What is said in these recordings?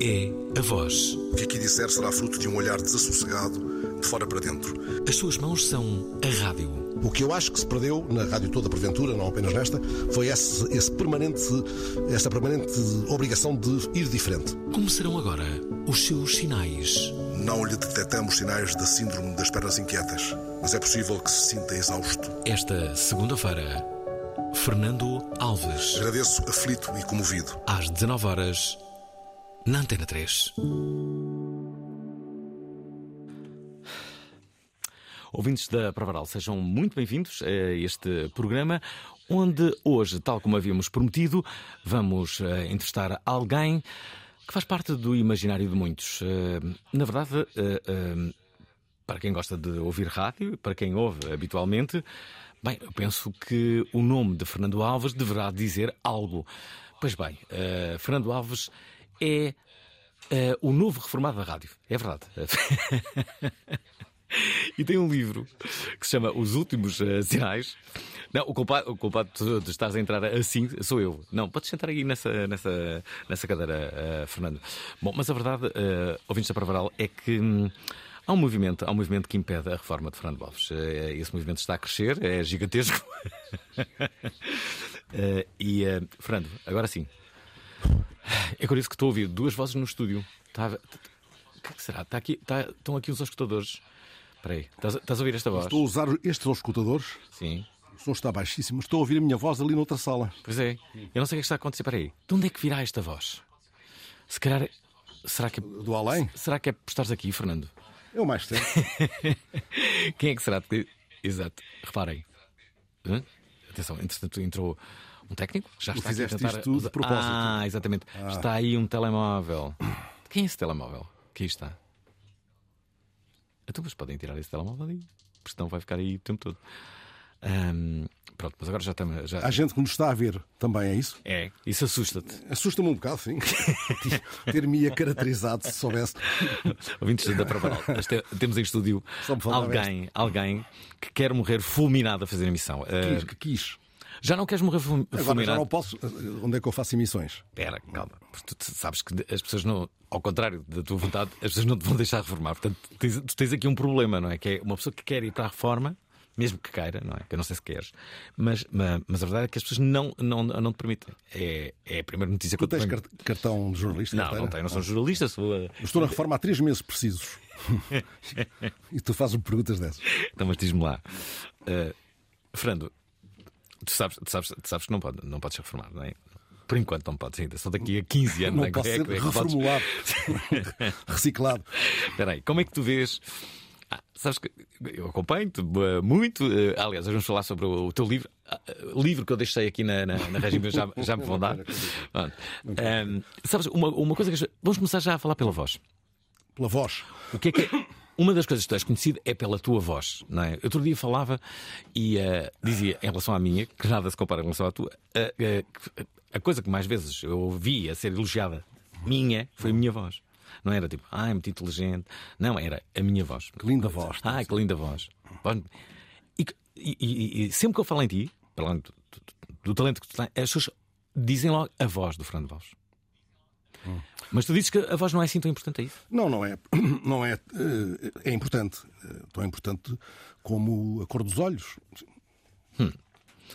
é a voz. O que aqui disser será fruto de um olhar desassossegado, de fora para dentro. As suas mãos são a rádio. O que eu acho que se perdeu na rádio toda porventura, não apenas nesta, foi esse, esse permanente, essa permanente obrigação de ir diferente. Como serão agora os seus sinais? Não lhe detectamos sinais da síndrome das pernas inquietas, mas é possível que se sinta exausto. Esta segunda-feira, Fernando Alves, Agradeço, aflito e comovido. às 19 horas, na Antena 3. Ouvintes da Provaral, sejam muito bem-vindos a este programa, onde hoje, tal como havíamos prometido, vamos eh, entrevistar alguém que faz parte do imaginário de muitos. Eh, na verdade, eh, para quem gosta de ouvir rádio, para quem ouve habitualmente, bem, eu penso que o nome de Fernando Alves deverá dizer algo. Pois bem, Fernando Alves é eh, o novo reformado da rádio. É verdade. E tem um livro que se chama Os Últimos eh, Sinais. Não, o culpado, o culpado de, estares a entrar assim sou eu. Não, podes sentar aí nessa, nessa, nessa cadeira, eh, Fernando. Bom, mas a verdade, uh, ouvintes da Pravaral, é que hum, há um movimento, há um movimento que impede a reforma de Fernando Alves. Esse movimento está a crescer, é gigantesco. E, Fernando, agora sim. É curioso que estou a ouvir duas vozes no estúdio. Está, o que é que será? Está aqui, está- estão aqui os escutadores. Espera aí, estás, a- estás a ouvir esta voz? Estou a usar estes escutadores, Sim. o som está baixíssimo, estou a ouvir a minha voz ali noutra sala. Pois é. Eu não sei o que é está a acontecer. Espera aí. De onde é que virá esta voz? Se calhar. Será que, Do além, será que é por estares aqui, Fernando? eu mais tempo. Quem é que será? Exato. Reparem. Hã? Atenção, entretanto entrou um técnico. Já está aqui a fizeste tentar isto de usar- propósito. Ah, exatamente. Está aí um telemóvel. De quem é esse telemóvel? Aí está. Então, mas podem tirar esse telemóvel daí. Porque senão vai ficar aí o tempo todo. Ahm, pronto, mas agora já estamos. Já... Há gente que nos está a ver também, é isso? É, isso assusta-te. Assusta-me um bocado, sim. Ter-me caracterizado se soubesse. Ouvintes da este- temos em estúdio alguém, alguém que quer morrer fulminado a fazer emissão. Quis, Ah, que quis. Já não queres morrer ful- Agora já fulminado? não posso. Onde é que eu faço emissões? Espera, calma. Tu sabes que as pessoas não, ao contrário da tua vontade, as pessoas não te vão deixar reformar. Portanto, tu tens, tu tens aqui um problema, não é? Que é uma pessoa que quer ir para a reforma, mesmo que queira, não é? Que eu não sei se queres, mas, mas, mas a verdade é que as pessoas não, não, não te permitem. É, é a primeira notícia que Tu eu tens tenho. cartão de jornalista? Não, carteira? não tenho, não sou jornalista, sou. Estou na reforma há três meses precisos. e tu fazes-me perguntas dessas. Então, mas diz-me lá, Uh, Fernando, tu sabes, tu sabes, tu sabes que não, pode, não podes reformar, não é? Por enquanto não podes ainda, só daqui a 15 anos Não é posso é ser que- é que podes- reformulado. Reciclado. Espera aí, como é que tu vês? Ah, sabes que eu acompanho-te uh, muito. uh, aliás, vamos falar sobre o, teu livro. Ah, livro que eu deixei aqui na, na, na regime, já, já me vão dar. Um, sabes, uma, uma coisa que. Vamos começar já a falar pela voz. Pela voz. O que é que é? Uma das coisas que tu és conhecido é pela tua voz, não é? Outro dia falava e uh, dizia, em relação à minha, que nada se compara em relação à tua, uh, uh, a coisa que mais vezes eu ouvi a ser elogiada minha foi a minha voz. Não era tipo, ah, é muito inteligente. Não, era a minha voz. Que linda voz. Ah, que linda voz. E, e- e- sempre que eu falo em ti, além do, do- do talento que tu tens, as pessoas dizem logo a voz do Fernando Mas tu dizes que a voz não é assim tão importante a isso? Não, não é. Não é. eh, É importante. Eh, Tão importante como a cor dos olhos.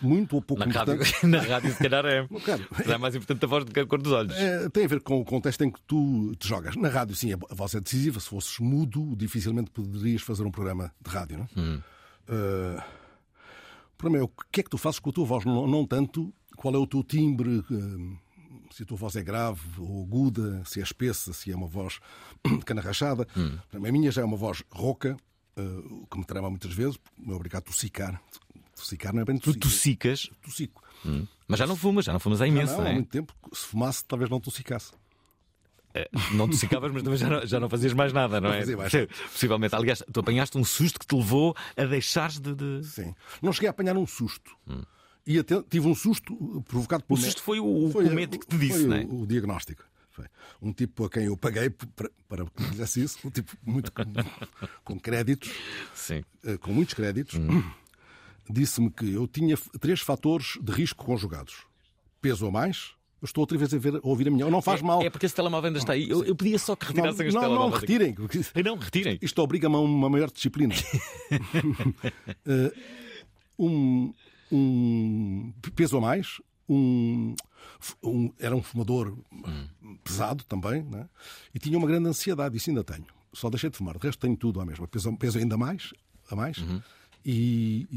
muito ou pouco Na rádio, importante. na rádio, se calhar, é, Claro. é mais importante a voz do que a cor dos olhos. É, tem a ver com o contexto em que tu te jogas. Na rádio, sim, a voz é decisiva. Se fosses mudo, dificilmente poderias fazer um programa de rádio. Não? é? Eh, o problema é o que é que tu fazes com a tua voz, não, não tanto qual é o teu timbre, eh, se a tua voz é grave ou aguda, se é espessa, se é uma voz de cana rachada. A minha já é uma voz rouca, eh, o que me trama muitas vezes, me obrigado a tossicar. Tossicar não é bem Tu tossicar. tossicas, Tossico. mas já não fumas, já não fumas há imenso, não, não, há é? muito tempo, se fumasse, talvez não tossicasse. É, Não tossicavas, mas também já não, já não fazias mais nada, não, Não é? mais. Possivelmente. Aliás, tu apanhaste um susto que te levou a deixares de. de... Sim. Não cheguei a apanhar um susto. E até tive um susto provocado por O susto foi o, o médico que te disse, foi não é? o, o diagnóstico. Foi. Um tipo a quem eu paguei para, para que me fizesse isso, um tipo muito com, com créditos, Sim. eh, com muitos créditos, disse-me que eu tinha três fatores de risco conjugados. Peso a mais, eu estou outra vez a, ver, a ouvir a minha. Não faz mal. É porque esse telemóvel ainda está aí. Eu, eu pedia só que não, retirassem este não, não telemóvel. retirem. porque Ai, Não, retirem. Isto obriga-me a uma maior disciplina. Eh, um, um peso a mais, um, um- era um fumador pesado também, né? e tinha uma grande ansiedade, isso ainda tenho. Só deixei de fumar, de resto tenho tudo à mesma. Peso, peso ainda mais, a mais, e,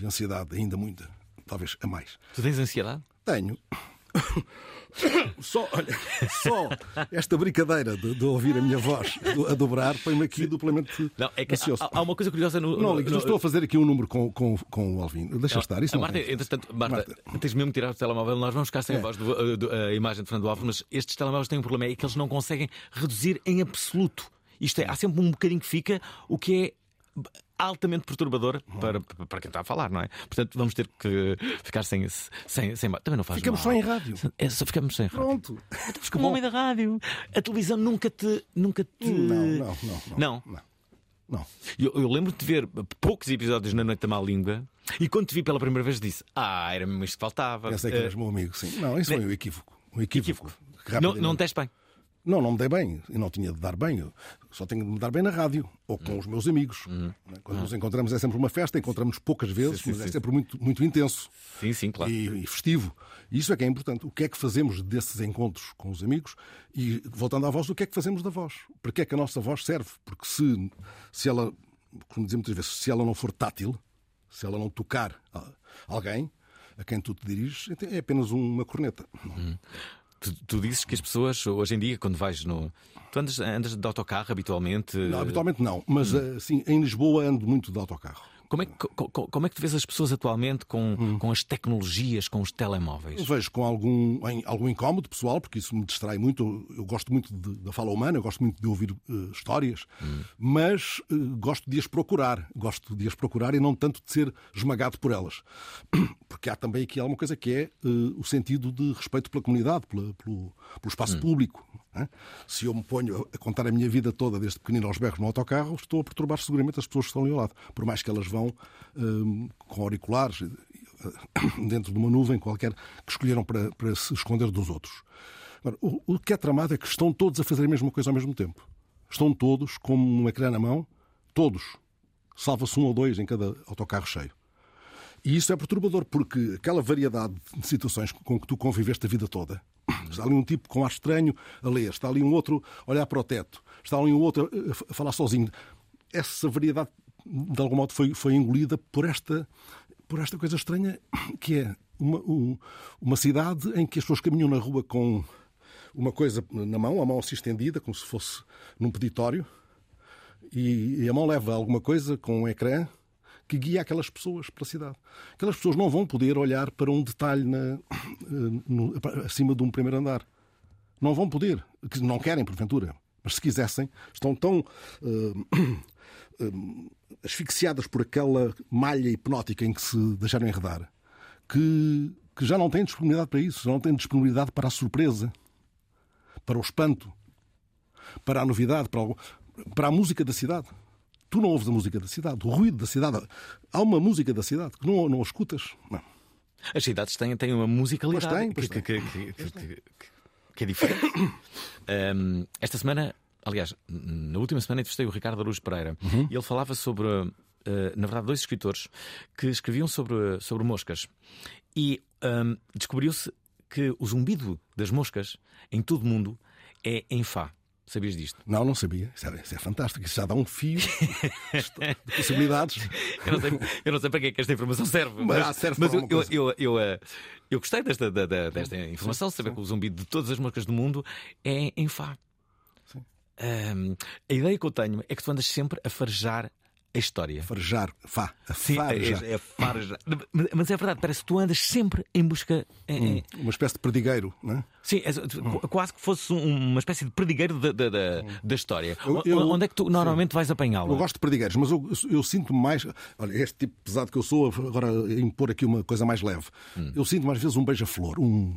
e ansiedade ainda muita, talvez a mais. Tu tens ansiedade? Tenho. Só, olha, só esta brincadeira de, de ouvir a minha voz a dobrar põe-me aqui duplamente Não, é que ansioso. há, há uma coisa curiosa no. Não, no- no- estou a fazer aqui um número com, com, com o Alvin. Deixa Não, estar, isso a não Marta, tem. entretanto, Marta, Marta. tens mesmo que tirar o telemóvel. Nós vamos ficar sem É. a voz do, do- a imagem de Fernando Alves, mas estes telemóveis têm um problema, é que eles não conseguem reduzir em absoluto. Isto é, há sempre um bocadinho que fica, o que é altamente perturbador para, para quem está a falar, não é? Portanto, vamos ter que ficar sem. sem, sem também não faz Ficamos mal. só em rádio. É, só ficamos sem rádio. Pronto. Estamos como homem da rádio. A televisão nunca te. Nunca te... Não, não, não. Não? Não. não. Eu, eu lembro-te de ver poucos episódios na Noite da Má Língua e quando te vi pela primeira vez disse: Ah, era mesmo isto que faltava. Pensei que Eh, eras meu amigo, sim. Não, isso foi um equívoco. Um equívoco. que não, não tens bem. Não, não me dei bem. Eu não tinha de dar bem. Eu só tenho de me dar bem na rádio ou com os meus amigos. Quando nos encontramos é sempre uma festa, encontramos poucas vezes, Sim, sim, mas é sim. sempre muito, muito intenso. Sim, sim, claro. e, e festivo. E isso é que é importante. O que é que fazemos desses encontros com os amigos? E, voltando à voz, o que é que fazemos da voz? Para que é que a nossa voz serve? Porque se, se ela, como dizemos muitas vezes, se ela não for tátil, se ela não tocar alguém a quem tu te diriges, é apenas uma corneta. Tu, tu dizes que as pessoas, hoje em dia, quando vais no. Tu andas, andas de autocarro habitualmente. Não, habitualmente não, mas assim, em Lisboa ando muito de autocarro. Como é, que- co- co- como é que tu vês as pessoas atualmente com, com as tecnologias, com os telemóveis? Eu vejo com algum, algum incómodo pessoal, porque isso me distrai muito. Eu, gosto muito de- da fala humana, eu gosto muito de ouvir eh, histórias, mas eh, gosto de as procurar. Gosto de as procurar e não tanto de ser esmagado por elas. Porque há também aqui alguma coisa que é eh, o sentido de respeito pela comunidade, pela- pelo, pelo espaço público. não é? Se eu me ponho a contar a minha vida toda, desde pequenino aos berros no autocarro, estou a perturbar seguramente as pessoas que estão ali ao lado. Por mais que elas vão eh, com auriculares dentro de uma nuvem qualquer que escolheram para, para se esconder dos outros. Agora, o, o que é tramado é que estão todos a fazer a mesma coisa ao mesmo tempo. Estão todos com um ecrã na mão, todos. Salva-se um ou dois em cada autocarro cheio. E isso é perturbador, porque aquela variedade de situações com que tu conviveste a vida toda. Está ali um tipo com ar estranho a ler, está ali um outro a olhar para o teto, está ali um outro a falar sozinho. Essa variedade, de algum modo, foi, foi engolida por esta, por esta coisa estranha que é uma, um- uma cidade em que as pessoas caminham na rua com uma coisa na mão, a mão se estendida, como se fosse num peditório, e, e a mão leva alguma coisa com um ecrã que guia aquelas pessoas pela cidade. Aquelas pessoas não vão poder olhar para um detalhe na- no- acima de um primeiro andar. Não vão poder. Não querem, porventura. Mas se quisessem, estão tão eh, eh, asfixiadas por aquela malha hipnótica em que se deixaram enredar que, que já não têm disponibilidade para isso, já não têm disponibilidade para a surpresa, para o espanto, para a novidade, para, o- para a música da cidade. Tu não ouves a música da cidade, o ruído da cidade. Há uma música da cidade que não, não a escutas. Não. As cidades têm, têm uma musicalidade Pois têm, pois que, que- que- que- é diferente. Ahm, esta semana, aliás, na última semana entrevistei o Ricardo Aruz Pereira Uhum. e ele falava sobre eh, na verdade, dois escritores que escreviam sobre, sobre moscas. E ahm, descobriu-se que o zumbido das moscas em todo o mundo é em Fá. Sabias disto? Não, não sabia. Isso é, isso é fantástico. Isso já dá um fio de possibilidades. Eu não, sei, eu não sei para que é que esta informação serve, Mas mas, serve mas eu, eu, eu, eu, eh, eu gostei desta, da- desta informação, saber que o zumbido de todas as moscas do mundo é em Fá. Ahm, a ideia que eu tenho é que tu andas sempre a farejar a história. Farejar. Fá. A Sim, farejar. é, é farejar. Mas- Mas é verdade, parece que tu andas sempre em busca. em- Uma espécie de perdigueiro, não é? Sim, é- qu- quase que fosse um- uma espécie de perdigueiro da, da, da, da história. Eu- eu- Onde é que tu normalmente vais apanhá-lo? Eu gosto de perdigueiros, mas eu, eu sinto mais. Olha, este tipo pesado que eu sou, agora impor aqui uma coisa mais leve. Hum. Eu sinto mais vezes um beija-flor, um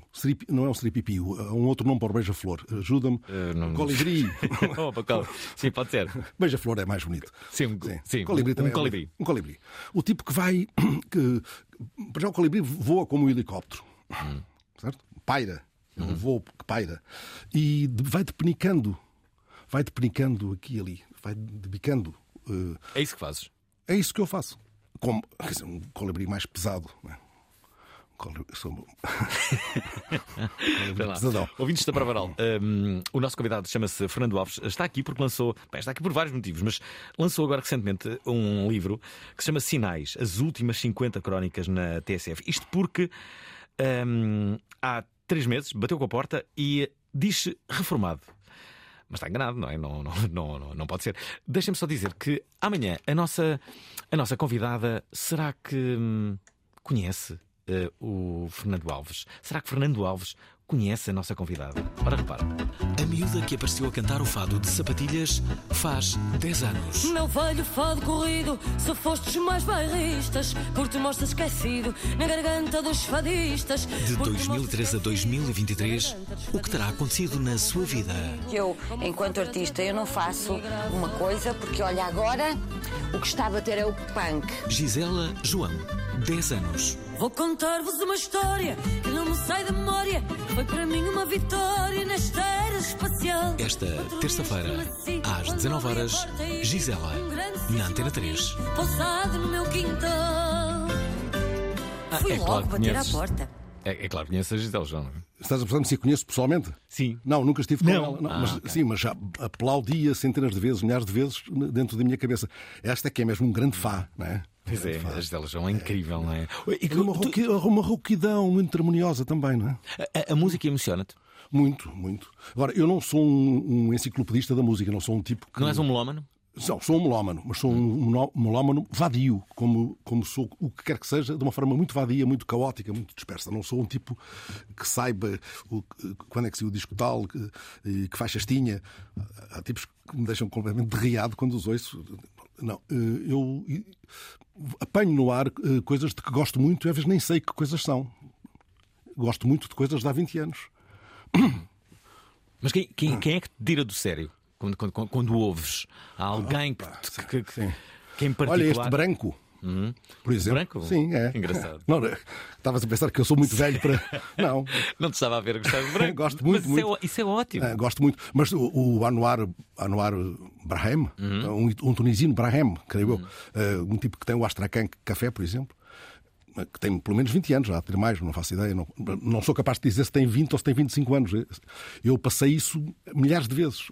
não é um siripipi, há um outro nome para o beija-flor. Ajuda-me. Eh, não- Colibri. Opa. Sim, pode ser. beija-flor é mais bonito. Sim, um- sim, colibri um- também um é colibri. Um colibri. O tipo que vai. Que, para já o colibri voa como um helicóptero. Hum. Certo? Paira. É Uhum. um voo que paira. E de- vai depenicando. Vai depenicando aqui e ali. Vai debicando. eh, É isso que fazes. é isso que eu faço. Como quer dizer, um colibri mais pesado. Não é? Eu sou. Ouvintes da Pravaral, um, o nosso convidado chama-se Fernando Alves. Está aqui porque lançou, bem, está aqui por vários motivos, mas lançou agora recentemente um livro que se chama Sinais, as últimas 50 crónicas na TSF. Isto porque um, há três meses bateu com a porta e diz-se reformado. Mas está enganado, não é? Não, não, não, não, não pode ser. Deixem-me só dizer que amanhã a nossa, a nossa convidada será que hum, conhece eh, o Fernando Alves? Será que Fernando Alves conhece a nossa convidada? Ora, repara. A miúda que apareceu a cantar o fado de sapatilhas faz 10 anos. Meu velho fado corrido, se fostes mais bairristas, por te mostras esquecido na garganta dos fadistas. De 2013 a 2023, o que terá acontecido na sua vida? Eu, enquanto artista, eu não faço uma coisa porque, olha, agora o que está a bater é o punk. Gisela João, 10 anos. Vou contar-vos uma história que não me sai da memória. Foi para mim uma vitória nesta era espacial. Esta terça-feira, às 19 horas, Gisela, na Antena 3. Pousado no meu quintal. Fui é logo claro que bater à porta. É, é claro que conhece a Gisele João. não é? Estás a pensar se a conheço pessoalmente? Sim. Não, nunca estive com Não? ela. Não, Ah, mas, ok. Sim, mas já aplaudia centenas de vezes, milhares de vezes dentro da minha cabeça. Esta é que é mesmo um grande fá, não é? Pois é, a Gisele João é incrível, não é? E E uma, tu- uma rouquidão muito harmoniosa também, não é? a, a música emociona-te? Muito, muito. Agora, eu não sou um, um enciclopedista da música, não sou um tipo que. Não és um melómano? Não, sou um melómano, mas sou um melómano vadio, como, como sou o que quer que seja, de uma forma muito vadia, muito caótica, muito dispersa. Não sou um tipo que saiba o- quando é que saiu o disco tal, que, que faixas tinha. Há tipos que me deixam completamente derriado quando os ouço. Não, eh, eu apanho no ar eh, coisas de que gosto muito e às vezes nem sei que coisas são. Gosto muito de coisas de há 20 anos. Mas quem, quem, quem é que te tira do sério quando, quando, quando, ouves? Há alguém que, que, que, sim. que em particular. Olha este branco. Por exemplo. Branco? Sim, é. Que engraçado. Não, estavas a pensar que eu sou muito velho para. Não. Não te estava a ver gostar de branco. Gosto muito, Mas isso, É, muito. isso é ótimo. Ah, gosto muito. Mas o, o Anwar, Anwar Brahim, Uhum. um, um tunisino Brahim, creio eu, ah, um tipo que tem o Astrakhan Café, por exemplo, que tem pelo menos 20 anos, já ter mais, não faço ideia. Não, não sou capaz de dizer se tem 20 ou se tem 25 anos. Eu passei isso milhares de vezes.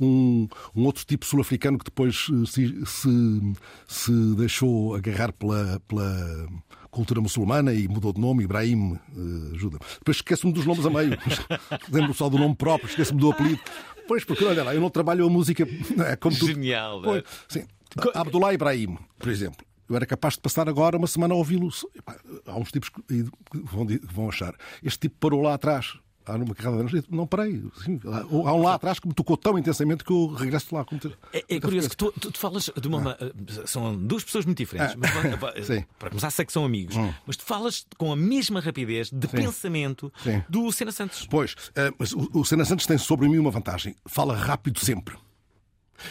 Um, um outro tipo sul-africano que depois eh, se, se, se deixou agarrar pela, pela cultura muçulmana e mudou de nome, Ibrahim, eh, ajuda. Depois esqueço-me dos nomes a meio. Lembro só do nome próprio, esqueço-me do apelido. Pois, porque olha lá, eu não trabalho a música é, como tu. Genial, não é? Pois, sim. Abdullah Ibrahim, por exemplo. Eu era capaz de passar agora uma semana a ouvi-lo. Há uns tipos que vão, vão achar. Este tipo parou lá atrás. Há numa carrada de anos. Não parei. Sim, há um lá atrás que me tocou tão intensamente que eu regresso lá. Como ter- É, é curioso que tu, tu, tu falas de uma. ma- São duas pessoas muito diferentes. Ah. Mas, Sim. Hum. para começar, sei que são amigos. Mas tu falas com a mesma rapidez de pensamento Sim. do Sena Santos. Pois, eh, mas o, o Sena Santos tem sobre mim uma vantagem. Fala rápido sempre.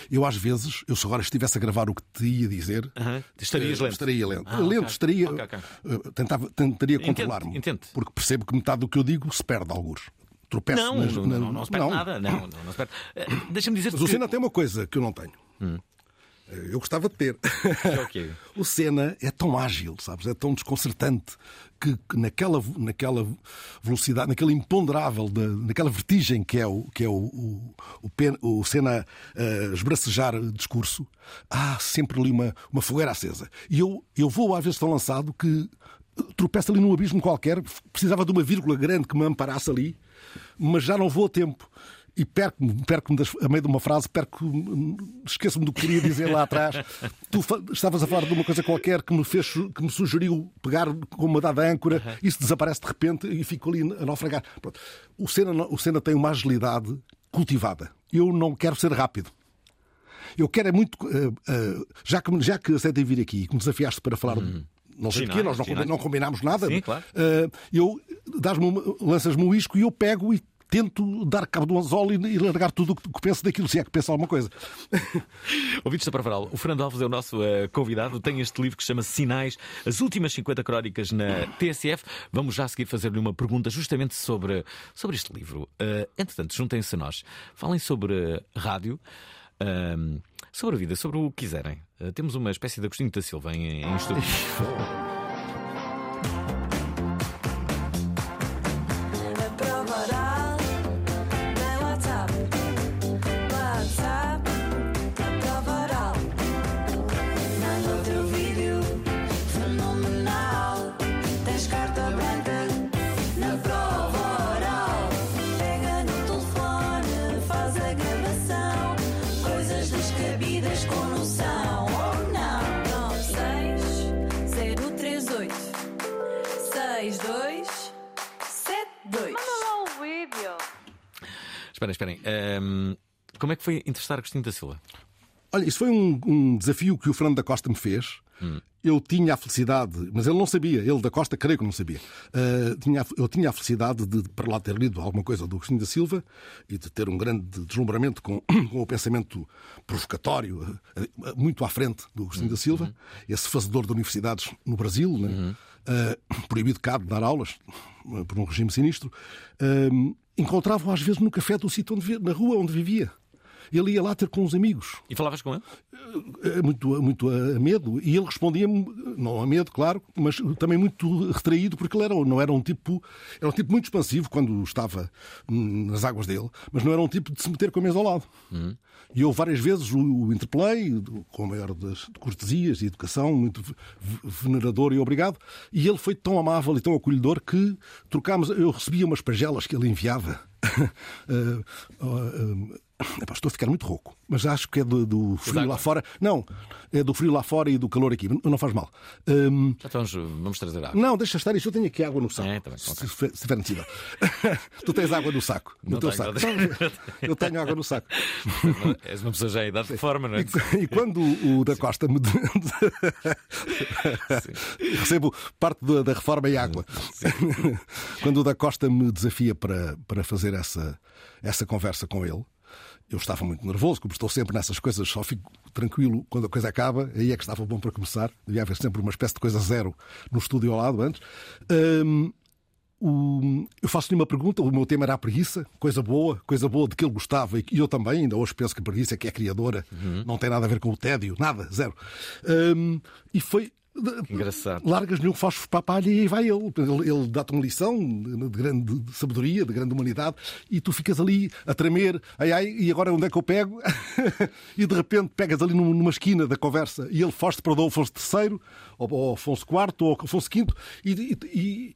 Eu, às vezes, eu se agora estivesse a gravar o que te ia dizer, Aham. Estarias lento. Estaria lento. Ah, lento, ok. estaria. Ok, ok. eh, tentava, tentaria controlar-me. Porque percebo que metade do que eu digo se perde alguns. Tropeço Não, nas- não, na- não, não se perde nada. Não, não, não se perde. Eh, Deixa-me dizer Mas o Senna tem uma coisa que eu não tenho. Hum. Eu gostava de ter. Okay. o Senna é tão ágil, sabes? É tão desconcertante que, que naquela, naquela velocidade, naquele imponderável, da, naquela vertigem que é o, que é o, o, o, o Senna uh, esbracejar discurso, há sempre ali uma, uma fogueira acesa. E eu, eu vou às vezes tão lançado que tropeço ali num abismo qualquer, precisava de uma vírgula grande que me amparasse ali, mas já não vou a tempo e perco-me, perco-me a meio de uma frase, perco esqueço-me do que queria dizer lá atrás. tu estavas a falar de uma coisa qualquer que me fez, que me sugeriu pegar com uma dada âncora, uhum. isso desaparece de repente e fico ali a naufragar. Pronto. O Senna, o Senna tem uma agilidade cultivada. Eu não quero ser rápido. Eu quero é muito. Uh, uh, já, que, já que aceitei vir aqui e que me desafiaste para falar. Uhum. Não sei porquê, nós não, não combinámos nada. Sim, claro. Uh, eu lanças-me um isco e eu pego e tento dar cabo do anzol e largar tudo o que penso daquilo, se é que penso alguma coisa. Ouvintes da Pravaral, o Fernando Alves é o nosso uh, convidado, tem este livro que se chama Sinais, as últimas 50 crónicas na TSF. Vamos já a seguir fazer-lhe uma pergunta justamente sobre, sobre este livro. Uh, entretanto, juntem-se a nós, falem sobre rádio. Uh, sobre a vida, sobre o que quiserem. Uh, temos uma espécie de Agostinho da Silva em, em estúdio. Esperem, esperem. Um, como é que foi entrevistar Agostinho da Silva? Olha, isso foi um, um, desafio que o Fernando da Costa me fez. Hum. Eu tinha a felicidade, mas ele não sabia, ele da Costa, creio que não sabia. Uh, tinha, eu tinha a felicidade de, para lá, ter lido alguma coisa do Agostinho da Silva e de ter um grande deslumbramento com, com o pensamento provocatório, uh, muito à frente do Agostinho da Silva, uhum. esse fazedor de universidades no Brasil, né? uhum. Uh, proibido cá de dar aulas por um regime sinistro encontrava-o às vezes no café do sítio onde na rua onde vivia. Ele ia lá ter com os amigos. E falavas com ele? Eh, muito, muito a medo. E ele respondia-me, não a medo, claro, mas também muito retraído, porque ele era, não era um tipo. Era um tipo muito expansivo quando estava nas águas dele, mas não era um tipo de se meter com a mesa ao lado. Uhum. E eu várias vezes o, o interpelei, com a maior das cortesias e educação, muito venerador e obrigado. E ele foi tão amável e tão acolhedor que trocámos. Eu recebia umas pagelas que ele enviava. uh, uh, uh, Epá, estou a ficar muito rouco, mas acho que é do, do frio lá fora. Não, é do frio lá fora e do calor aqui. Não faz mal. Um... Então vamos trazer água. Não, deixa estar isso. Eu tenho aqui água no saco. É, tá bem, okay. se, se tiver necessidade. tu tens água no saco. No não teu tenho, saco. Não. Eu tenho água no saco. És uma pessoa já em idade de forma, não é? E, e quando o da Costa me. Recebo parte da, da reforma e água. quando o da Costa me desafia para, para fazer essa, essa conversa com ele. Eu estava muito nervoso, como estou sempre nessas coisas, só fico tranquilo quando a coisa acaba, aí é que estava bom para começar. Devia haver sempre uma espécie de coisa zero no estúdio ao lado antes. Um, eu faço-lhe uma pergunta, o meu tema era a preguiça, coisa boa, coisa boa de que ele gostava e eu também, ainda hoje penso que a preguiça é que é criadora, uhum. não tem nada a ver com o tédio, nada, zero. Um, e foi Engraçado. Largas-lhe um fósforo para a palha e aí vai ele. Ele, ele dá-te uma lição de grande sabedoria, de grande humanidade, e tu ficas ali a tremer, ai ai, e agora onde é que eu pego? e de repente pegas ali numa esquina da conversa e ele foste para o Afonso III, ou Afonso IV, ou Afonso V, e, e, e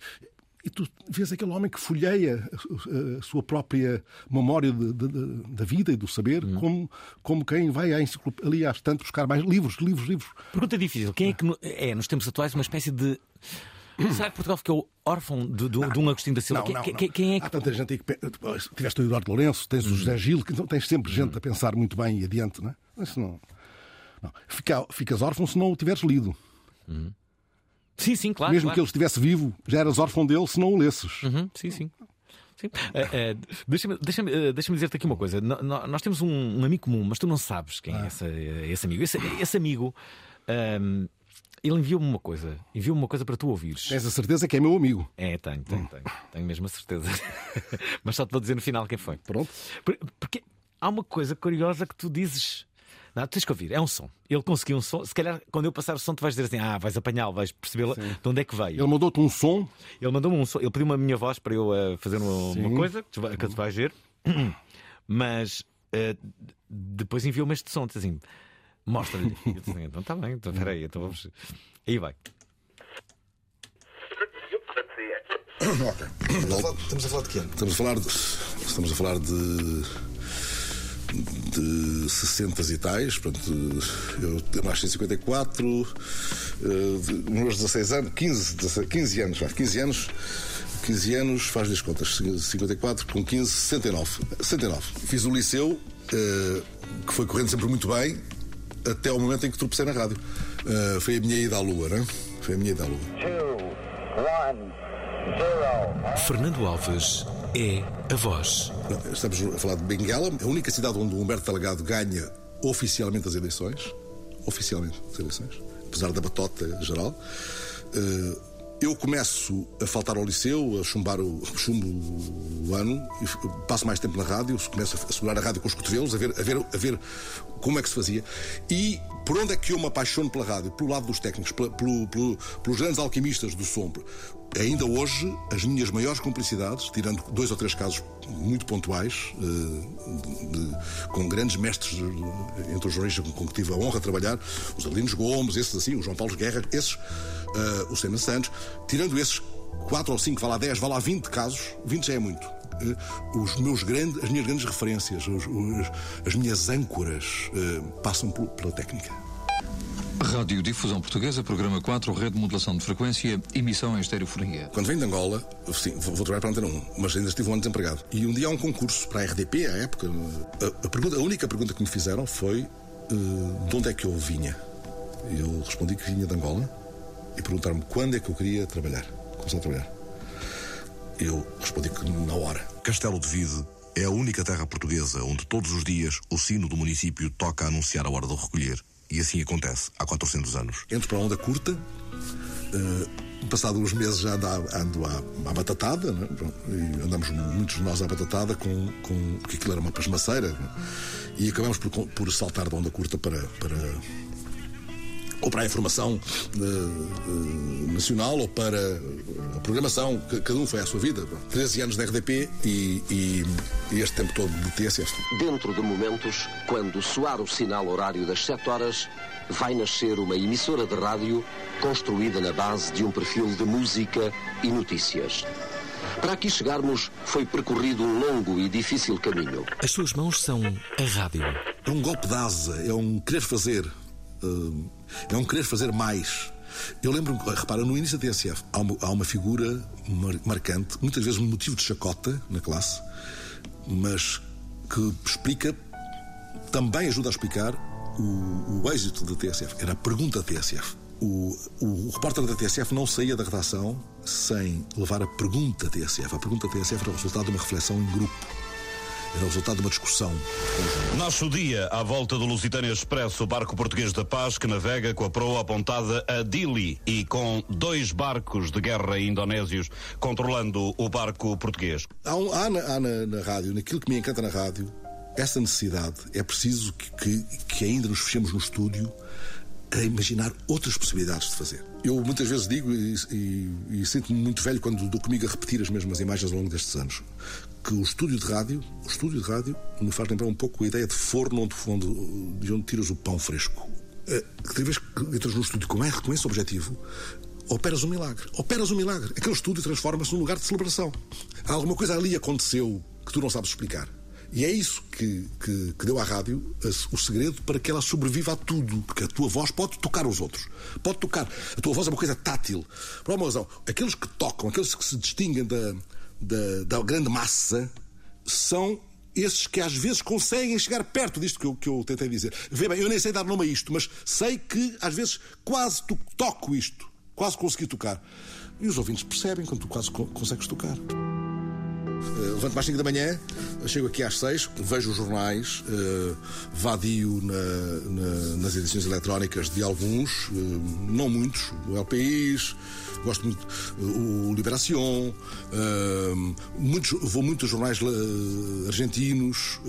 tu vês aquele homem que folheia a sua própria memória de, de, de, da vida e do saber, hum. como, como quem vai à enciclopédia, ali às tantas buscar mais livros, livros, livros. Pergunta difícil. Quem é que é, nos tempos atuais, uma espécie de. Será que Portugal ficou órfão de, de, de um Agostinho da Silva? Não, não, quem, quem, é que... Há tanta gente aí que. Tiveste o Eduardo Lourenço, tens o hum. José Gil, que então tens sempre gente a pensar muito bem e adiante, não é? Isso não. não. Fica, ficas órfão se não o tiveres lido. Uhum. Sim, sim, claro. Mesmo claro. que ele estivesse vivo, já eras órfão dele se não o lesses. Uhum, sim, sim. Sim. Uh, uh, Deixa-me deixa uh, deixa dizer-te aqui uma coisa. No, no, nós temos um, um, amigo comum, mas tu não sabes quem é ah. é esse, esse, amigo. Esse, esse amigo. Um, ele enviou-me uma coisa, enviou-me uma coisa para tu ouvires. Tens a certeza que é meu amigo? É, tenho, tenho, hum. tenho, tenho mesmo a certeza. Mas só te vou dizer no final quem foi. Pronto. Porque há uma coisa curiosa que tu dizes Não, tens que ouvir, é um som. Ele conseguiu um som. Se calhar, quando eu passar o som, tu vais dizer assim: ah, vais apanhá-lo, vais perceber de onde é que veio. Ele mandou-te um som. Ele mandou-me um som. Ele pediu-me a minha voz para eu uh, fazer uma, uma, coisa que tu, que tu vais ver. Mas uh, depois enviou-me este som, diz assim: mostra-lhe. Assim, então está bem, então peraí, então vamos. Aí vai. Ok. Estamos a falar de quê? Estamos a falar de. Estamos a falar de. De 60 e tais. Portanto, eu nasci em 54, uh, meus 16 anos, 15, 16, 15 anos, 15 anos. 15 anos, faz as contas, 54 com 15, 69. 69. Fiz o liceu, uh, que foi correndo sempre muito bem, até o momento em que tropecei na rádio. Uh, foi a minha ida à lua, não é? Foi a minha ida à lua. Two, one. Fernando Alves é a voz. Estamos a falar de Benguela, a única cidade onde o Humberto Delgado ganha oficialmente as eleições. Oficialmente as eleições, apesar da batota geral. Eu começo a faltar ao liceu, a chumbar o, chumbo o ano, passo mais tempo na rádio, começo a segurar a rádio com os cotovelos, a ver, a ver, a ver como é que se fazia. E por onde é que eu me apaixono pela rádio? Pelo lado dos técnicos, pelo, pelo, pelos grandes alquimistas do som. Ainda hoje, as minhas maiores cumplicidades, tirando dois ou três casos muito pontuais, eh, de, com grandes mestres entre os jornalistas com que tive a honra de trabalhar, os Alinos Gomes, esses assim, o João Paulo Guerra, esses, uh, o Sena Santos, tirando esses quatro ou cinco, vá lá 10, vá lá 20 casos, 20 já é muito. Os meus grandes, as minhas grandes referências, os, os, as minhas âncoras uh, passam pela técnica. Rádio Difusão Portuguesa, programa 4, rede de modulação de frequência, emissão em estereofonia. Quando venho de Angola, sim, vou, vou trabalhar para a Antena 1, mas ainda estive um ano desempregado. E um dia há um concurso para a RDP, à época. A, a, pergunta, a única pergunta que me fizeram foi uh, de onde é que eu vinha. Eu respondi que vinha de Angola e perguntaram-me quando é que eu queria trabalhar, começar a trabalhar. Eu respondi que na hora. Castelo de Vide é a única terra portuguesa onde todos os dias o sino do município toca a anunciar a hora do recolher. E assim acontece há 400 anos. Entro para a onda curta, uh, passado uns meses já ando, à, à batatada, né? e andamos muitos de nós à batatada, com, com, porque aquilo era uma pasmaceira, né? e acabamos por, por saltar da onda curta para, para ou para a informação uh, uh, nacional ou para a programação, cada um foi à sua vida. 13 anos de RDP e, e, e, este tempo todo de TSF. Dentro de momentos, quando soar o sinal horário das 7 horas, vai nascer uma emissora de rádio construída na base de um perfil de música e notícias. Para aqui chegarmos, foi percorrido um longo e difícil caminho. As suas mãos são a rádio. É um golpe de asa, é um querer fazer. Uh, é um querer fazer mais. Eu lembro, repara, no início da TSF há uma, há uma figura mar, marcante, muitas vezes motivo de chacota na classe, mas que explica, também ajuda a explicar o, o êxito da TSF. Era a pergunta da TSF. O, o, o, repórter da TSF não saía da redação sem levar a pergunta da TSF. A pergunta da TSF era o resultado de uma reflexão em grupo era o resultado de uma discussão. Nasce o dia à volta do Lusitânia Expresso, o barco português da paz que navega com a proa apontada a Dili e com dois barcos de guerra indonésios controlando o barco português. Há, um, há, na, há na, na rádio, naquilo que me encanta na rádio, essa necessidade. É preciso que, que, que ainda nos fechemos no estúdio a imaginar outras possibilidades de fazer. Eu muitas vezes digo e, e, e sinto-me muito velho quando dou comigo a repetir as mesmas imagens ao longo destes anos que o estúdio de rádio, o estúdio de rádio me faz lembrar um pouco a ideia de forno onde, onde, de onde tiras o pão fresco. Eh, cada vez que entras no estúdio com, com esse objetivo, operas um milagre. Operas um milagre. Aquele estúdio transforma-se num lugar de celebração. Alguma coisa ali aconteceu que tu não sabes explicar. E é isso que, que, que, deu à rádio o segredo para que ela sobreviva a tudo. Porque a tua voz pode tocar os outros. Pode tocar. A tua voz é uma coisa tátil. Por uma razão, aqueles que tocam, aqueles que se distinguem da, da, da grande massa são esses que às vezes conseguem chegar perto disto que eu, que eu tentei dizer. Vê bem, eu nem sei dar nome a isto, mas sei que às vezes quase to toco isto, quase consegui tocar. E os ouvintes percebem quando tu quase co consegues tocar. Uh, levanto mais 5 da manhã, chego aqui às 6, vejo os jornais, uh, vadio na, na, nas edições eletrónicas de alguns, uh, não muitos, o LPIs, gosto muito o Liberación, muitos, vou muito aos jornais argentinos,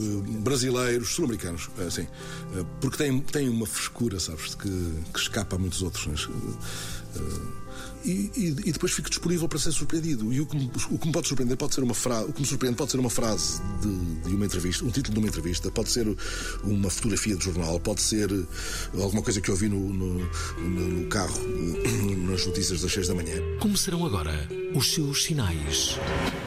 brasileiros, sul-americanos, assim, porque tem, tem uma frescura, sabes, que, que escapa a muitos outros. Né? E, e, e, depois fico disponível para ser surpreendido. E o que, me, o que me pode surpreender pode ser uma frase, o que me surpreende pode ser uma frase de, de, uma entrevista, um título de uma entrevista, pode ser uma fotografia de jornal, pode ser alguma coisa que eu ouvi no, no, no carro, nas notícias das 6 da manhã. Como serão agora os seus sinais?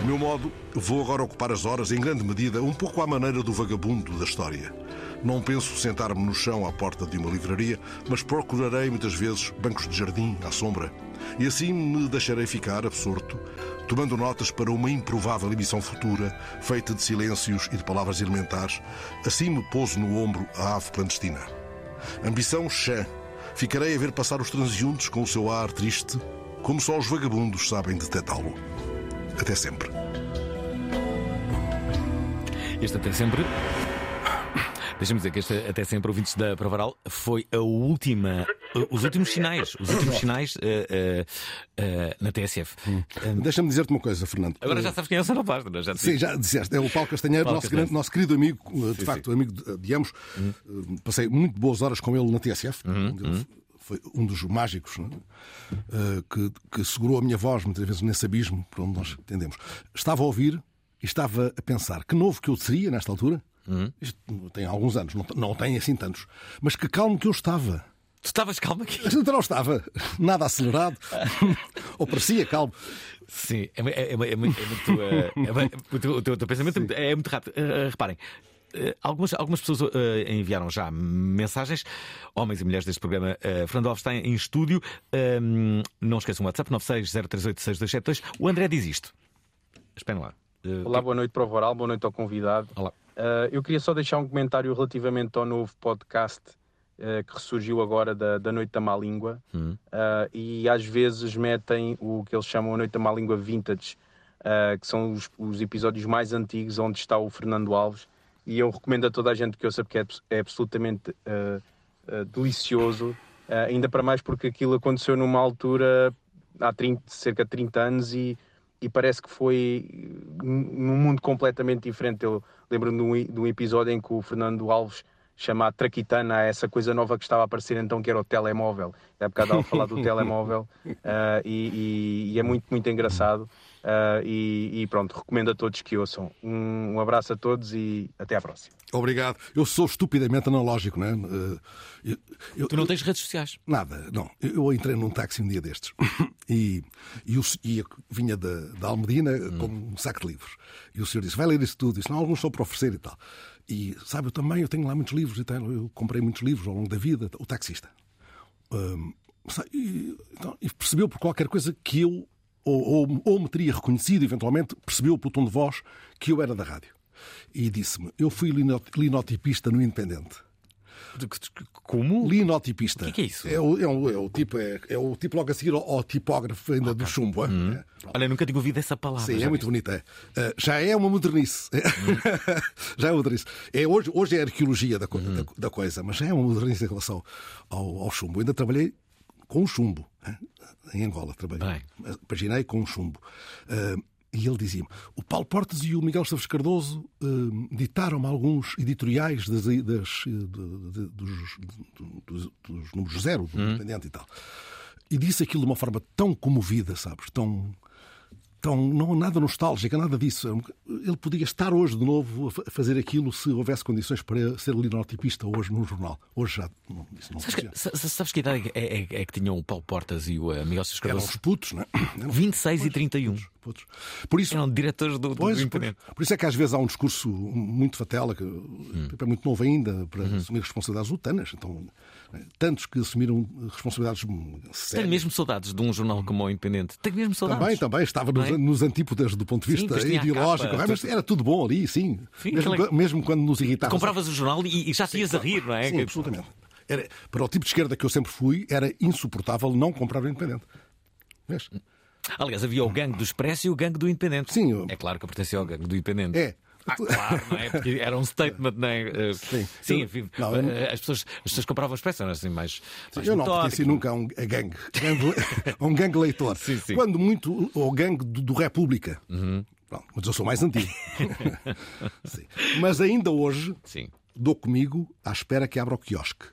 O meu modo, vou agora ocupar as horas, em grande medida, um pouco à maneira do vagabundo da história. Não penso sentar-me no chão à porta de uma livraria, mas procurarei muitas vezes bancos de jardim à sombra e assim me deixarei ficar absorto, tomando notas para uma improvável emissão futura, feita de silêncios e de palavras elementares. Assim me pouso no ombro a ave clandestina. Ambição chã. Ficarei a ver passar os transeuntes com o seu ar triste, como só os vagabundos sabem detectá-lo. Até sempre. Este até sempre Deixa-me dizer que este até sempre ouvintes da Provaral foi a última, os últimos sinais, os últimos sinais uh, uh, uh, na TSF. Hum. Deixa-me dizer-te uma coisa, Fernando. Agora já sabes quem é o Sr. Pastor, não é? já Sim, já disseste. É o Paulo Castanheiro, Paulo nosso, grande, nosso querido amigo, de sim, facto, sim. amigo de, de ambos. Uhum. Passei muito boas horas com ele na TSF. Uhum. Uhum. Foi um dos mágicos é? que, que segurou a minha voz muitas vezes nesse abismo por onde nós entendemos. Estava a ouvir e estava a pensar que novo que eu seria nesta altura Uhum. Isto tem alguns anos, não, não tem assim tantos. Mas que calmo que eu estava. Tu estavas calmo aqui? Não estava. Nada acelerado. Ou parecia calmo. Sim, é, é, é, é muito. É, o, teu, o teu pensamento é muito rápido. Uh, reparem. Uh, algumas, algumas pessoas uh, enviaram já mensagens, homens e mulheres deste programa. Uh, Fernando Alves está em estúdio. não esqueçam o WhatsApp 960386272. O André diz isto. Esperem lá. Olá, boa noite para o Voral, boa noite ao convidado. Olá. Uh, eu queria só deixar um comentário relativamente ao novo podcast uh, que ressurgiu agora da, da Noite da Má Língua uh, e às vezes metem o que eles chamam a Noite da Má Língua Vintage, que são os, os, episódios mais antigos onde está o Fernando Alves e eu recomendo a toda a gente que eu sei porque é, é absolutamente delicioso, ainda para mais porque aquilo aconteceu numa altura há 30, cerca de 30 anos e e parece que foi num mundo completamente diferente. Eu lembro-me de um episódio em que o Fernando Alves chama a Traquitana a essa coisa nova que estava a aparecer então, que era o telemóvel. É bocado ao falar do telemóvel uh, e, e, e, é muito, muito engraçado. Uh, e, e, pronto, recomendo a todos que ouçam. Um, um, abraço a todos e até à próxima. Obrigado. Eu sou estupidamente analógico, não é? Uh, eu, eu, tu não tens redes sociais? Nada, não. Eu, entrei num táxi um dia destes e, e, o, e vinha da, da Almedina hum. com um saco de livros. E o senhor disse: Vai ler isso tudo. Disse: Não, alguns são para oferecer e tal. E sabe, eu também eu tenho lá muitos livros e tal. Eu comprei muitos livros ao longo da vida. O taxista. Um, e, então, e percebeu por qualquer coisa que eu ou, ou, ou me teria reconhecido, eventualmente, percebeu pelo tom de voz que eu era da rádio. E disse-me: Eu fui linotipista no Independente. Como? Linotipista. O que é, que é isso? É o, é o, é o, tipo, é, é, o tipo logo a seguir ao, ao tipógrafo ainda okay. do chumbo. Hum. É? Olha, nunca tinha ouvido essa palavra. Sim, é muito bonita. É. Uh, já é uma modernice. Hum. já é uma modernice. É, hoje, hoje é a arqueologia da, hum. da, da, coisa, mas já é uma modernice em relação ao, ao chumbo. Eu ainda trabalhei com chumbo em Angola, trabalhei. Paginei com um chumbo. Uh, e ele dizia-me: o Paulo Portas e o Miguel Esteves Cardoso uh, ditaram-me alguns editoriais das, das, de, de, dos, dos, dos, números zero do hum. Independente e tal. E disse aquilo de uma forma tão comovida, sabes? Tão tão, não nada nostálgica, nada disso. Ele podia estar hoje de novo a fazer aquilo se houvesse condições para ser linotipista hoje num jornal. Hoje já não, isso não sabes, que, sabes que idade é, é, é, que tinham o Paulo Portas e o uh, Miguel Cardoso? Eram os putos, não é? Eram 26 putos, e 31. Putos, putos. Por isso, Eram diretores do, pois, do por, por, isso é que às vezes há um discurso muito fatela, que hum. é muito novo ainda, para uhum. assumir responsabilidades utanas. Então, tantos que assumiram responsabilidades sérias. Tenho mesmo saudades de um jornal como o Independente. Tenho mesmo saudades. Também, também. Estava nos, é? nos antípodas do ponto de vista sim, ideológico. Capa, mas era tudo bom ali, sim. sim mesmo, aquela... mesmo, quando nos irritava. Compravas o jornal e, e já te ias a rir, não é? Sim, absolutamente. Era, para o tipo de esquerda que eu sempre fui, era insuportável não comprar o Independente. Vês? Aliás, havia o gangue do Expresso e o gangue do Independente. Sim. Eu... É claro que eu pertencia ao gangue do Independente. É. Ah, claro, não é? Porque era um statement, não é? Sim, Sim enfim. Não, eu não... As, pessoas, as pessoas compravam expresso, eram assim mais. mais eu não pertenci nunca a um a gangue, a um gangue leitor. Sim, sim. Quando muito ao gangue do, do República. Uhum. Pronto, mas eu sou mais antigo. mas ainda hoje sim. dou comigo à espera que abra o quiosque.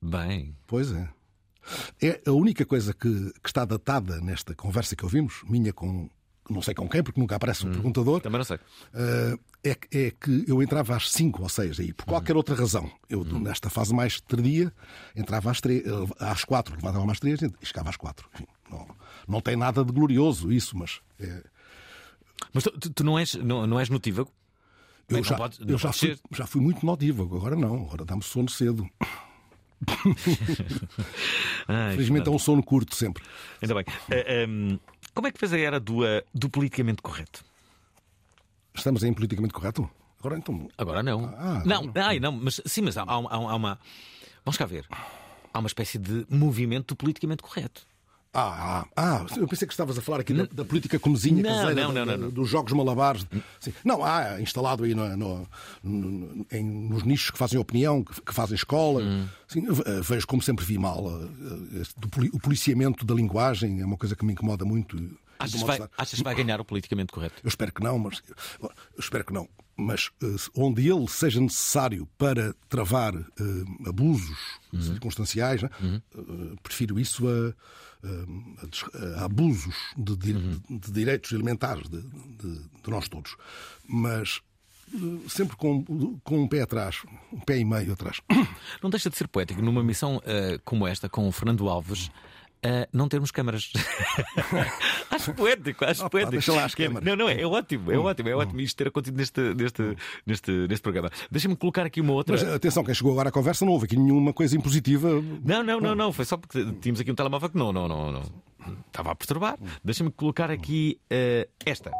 Bem. Pois é. É a única coisa que, que, está datada nesta conversa que ouvimos, minha com não sei com quem, porque nunca aparece um hum, perguntador. Também não sei. Uh, é, é, que eu entrava às 5 ou 6 aí, por qualquer hum. outra razão. Eu, hum. nesta fase mais tardia, entrava às, 3, às 4, levantava às 3 e chegava às 4. Enfim, não, não tem nada de glorioso isso, mas. É... Mas tu, tu, não, és, não, não és notívago? Eu, já, pode, eu já, fui, já fui muito notívago, agora não, agora dá-me sono cedo. Ai, Felizmente é um sono curto sempre. Ainda bem. Uh, eh, um, ehm, como é que fez a era do, uh, do politicamente correto? Estamos em politicamente correto? Agora então. Agora não. Ah, não, não, ai, não, mas sim, mas há, há, há uma. Vamos cá ver. Há uma espécie de movimento do politicamente correto. Ah, ah, ah, eu pensei que estavas a falar aqui da, da política comezinha não, caseira, não, não, da, não, dos jogos malabares. Sim. Não, há instalado aí no, no, no, em, nos nichos que fazem opinião, que, que fazem escola. Hum. Sim, vejo como sempre vi mal. o policiamento da linguagem é uma coisa que me incomoda muito. Achas que, vai, achas vai ganhar o politicamente correto? Eu espero que não, mas eu espero que não. Mas uh, onde ele seja necessário para travar uh, abusos uhum. circunstanciais, né? uhum. uh, prefiro isso a, a, a abusos de, de, uhum. de, direitos elementares de, de, nós todos. Mas sempre com, com um pé atrás, um pé e meio atrás. Não deixa de ser poético numa missão como esta, com o Fernando Alves uh, não termos câmaras. acho poético, acho Opa, poético. Deixa lá as câmaras. Não, não, é, é ótimo, é hum. ótimo, é ótimo isto ter acontecido neste, neste, neste, neste programa. Deixa-me colocar aqui uma outra. Mas atenção, quem chegou agora à conversa não houve aqui nenhuma coisa impositiva. Não, não, não, não. Foi só porque tínhamos aqui um telemóvel que não, não, não, não. Estava a perturbar. Deixa-me colocar aqui uh, esta.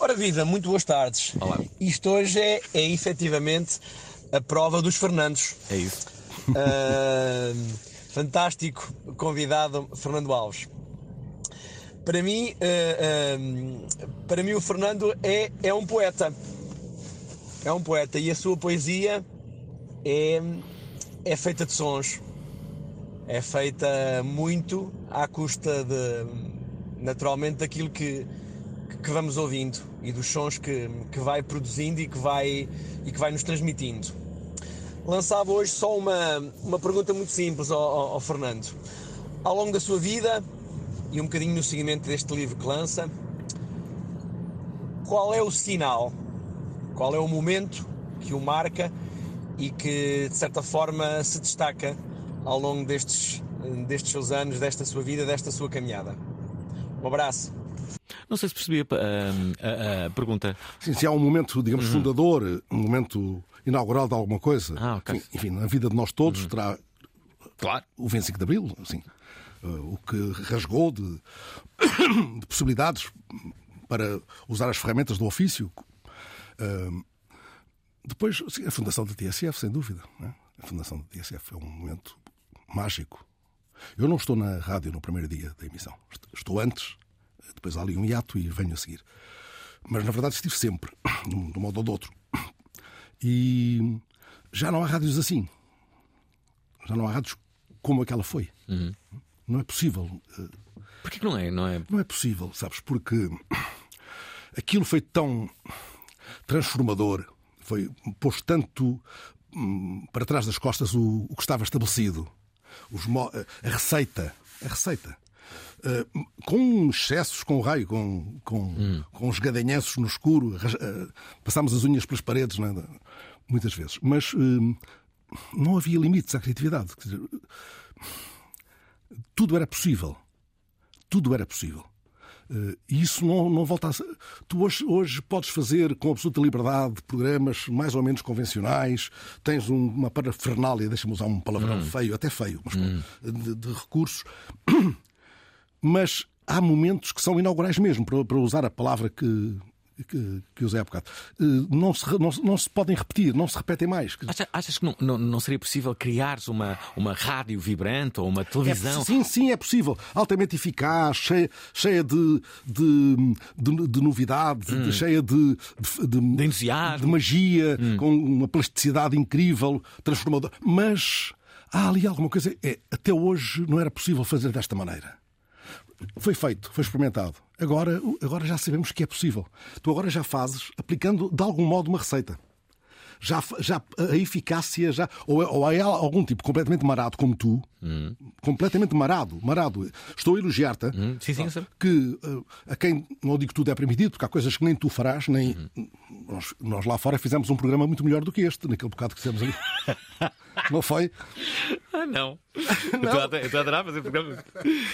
Ora viva, muito boas tardes. Olá. Isto hoje é, é efetivamente a prova dos Fernandos. É isso. Uh, fantástico convidado Fernando Alves. Para mim, uh, uh, para mim o Fernando é, é um poeta. É um poeta e a sua poesia é, é feita de sons. É feita muito à custa de, naturalmente, daquilo que, que vamos ouvindo e dos sons que, que vai produzindo e que vai, e que vai nos transmitindo lançava hoje só uma, uma pergunta muito simples ao, ao, ao Fernando. Ao longo da sua vida, e um bocadinho no seguimento deste livro que lança, qual é o sinal, qual é o momento que o marca e que de certa forma se destaca ao longo destes, destes seus anos, desta sua vida, desta sua caminhada? Um abraço. Não sei se percebi a, a, a pergunta. Sim, se há um momento, digamos, uhum. fundador, um momento inaugural de alguma coisa. Ah, okay. Enfim, na vida de nós todos uhum. terá claro. o 25 de Abril, assim, uh, o que rasgou de, de, possibilidades para usar as ferramentas do ofício. Uh, depois, sim, a fundação da TSF, sem dúvida. Né? A fundação da TSF é um momento mágico. Eu não estou na rádio no primeiro dia da emissão. Estou antes, depois há ali um hiato e venho a seguir. Mas, na verdade, estive sempre, de um modo ou de outro. E já não há rádios assim. Já não há rádios como aquela foi. Uhum. Não é possível. Eh, Porquê que não é? Não é, não é possível, sabes? Porque aquilo foi tão transformador, foi posto tanto hum, para trás das costas o, o que estava estabelecido. Os, a receita. A receita. Uh, com excessos, com raio, com, com, hum. com os gadanhanços no escuro, uh, passámos as unhas pelas paredes, né? muitas vezes. Mas uh, não havia limites à criatividade. Dizer, tudo era possível. Tudo era possível. E isso não, não volta a ser. Tu hoje, hoje podes fazer com absoluta liberdade programas mais ou menos convencionais, tens um, uma parafernália, deixa-me usar um palavrão hum. feio, até feio, mas hum. de, de recursos mas há momentos que são inaugurais mesmo, para, para usar a palavra que, que, que usei há bocado, eh, não se, não, não, se podem repetir, não se repetem mais. Achas, achas que não, não, não, seria possível criar uma, uma rádio vibrante ou uma televisão? É, sim, sim, é possível. Altamente eficaz, cheia, cheia de, de, de, de novidade, hum. cheia de, de, de, entusiasmo, de magia, hum. com uma plasticidade incrível, transformadora. Mas há ali alguma coisa. É, até hoje não era possível fazer desta maneira. Foi feito, foi experimentado. Agora, agora já sabemos que é possível. Tu agora já fazes aplicando de algum modo uma receita. Já, já a eficácia já ou, ou há algum tipo completamente marado como tu, hum. completamente marado, marado. Estou a elogiar-te hum. sim, sim, sim. que uh, a quem não digo que tudo é permitido, porque há coisas que nem tu farás, nem hum. nós, nós lá fora fizemos um programa muito melhor do que este, naquele bocado que fizemos ali. não foi? Ah, não. não. Eu estou a adorar fazer programas.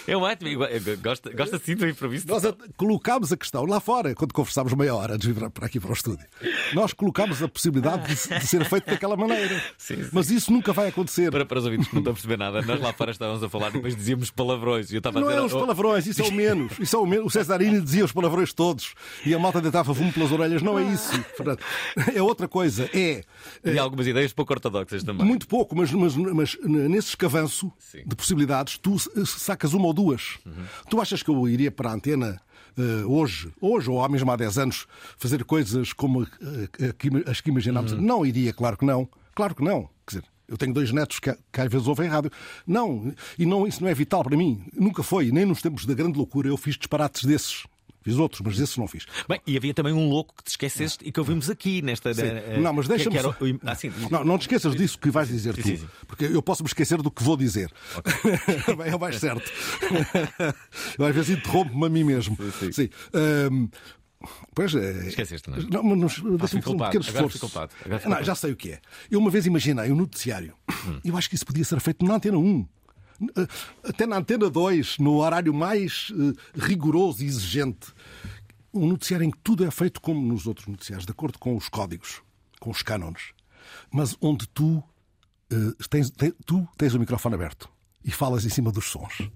É ótimo. Eu gosto, gosto assim do improviso. Nós a, colocámos a questão lá fora, quando conversámos meia hora antes de vir para aqui para o estúdio. Nós colocámos a possibilidade de, de ser feito daquela maneira. Sim, sim. Mas isso nunca vai acontecer. Para, para os ouvintes que não estão a perceber nada, nós lá fora estávamos a falar e depois dizíamos palavrões. E eu estava não a dizer, é os palavrões, isso é o menos. Isso é o, menos. o Cesarini dizia os palavrões todos e a malta deitava fumo pelas orelhas. Não é isso. É outra coisa. É. E é algumas ideias pouco ortodoxas também. Muito pouco, mas, mas, mas nesse escavanço Sim. de possibilidades, tu sacas uma ou duas. Uhum. Tu achas que eu iria para a antena hoje, hoje ou há mesmo há 10 anos, fazer coisas como uh, as que imaginámos? Uhum. Não iria, claro que não. Claro que não. Quer dizer, eu tenho dois netos que, que às vezes ouvem rádio. Não, e não, isso não é vital para mim. Nunca foi, nem nos tempos da grande loucura eu fiz disparates desses. Fiz outros, mas esses não fiz. Bem, e havia também um louco que te esqueceste e que ouvimos aqui nesta. Uh, não, mas deixa-me. Era... Ah, não, não te esqueças disso que vais dizer sim, tu. Sim, sim. Porque eu posso me esquecer do que vou dizer. Okay. é o mais certo. eu às vezes interrompo-me a mim mesmo. Sim. sim. Um, Pois é. Esqueceste, não é? Não, mas deixa-me fazer um pequeno esforço. Não, já sei o que é. Eu uma vez imaginei um noticiário. Hum. Eu acho que isso podia ser feito na Antena 1. Eh, até na Antena 2, no horário mais uh, rigoroso e exigente. Um noticiário em que tudo é feito como nos outros noticiários, de acordo com os códigos, com os cânones. Mas onde tu, uh, tens, te, tu tens o microfone aberto e falas em cima dos sons.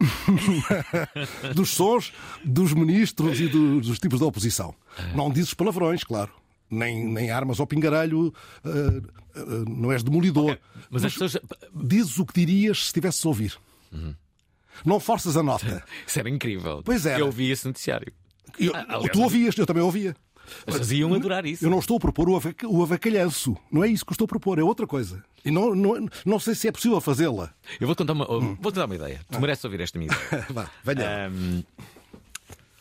dos sons dos ministros e do, dos tipos da oposição. Não dizes palavrões, claro nem, nem armas ao pingarelho, uh, uh, não és demolidor. Okay. Mas, Mas pessoas... dizes o que dirias se estivesses a ouvir. Uhum. Não forças a nota. Isso era incrível. Pois é. Eu ouvi esse noticiário. Eu, ah, tu ouvias, eu também ouvia. As pessoas iam adorar isso. Eu não estou a propor o, avac o avacalhanço. Não é isso que eu estou a propor, é outra coisa. E não, não, não sei se é possível fazê-la. Eu vou-te contar uma, hum. vou dar uma ideia. Tu ah. mereces ouvir esta minha ideia. Vá, venha. Um,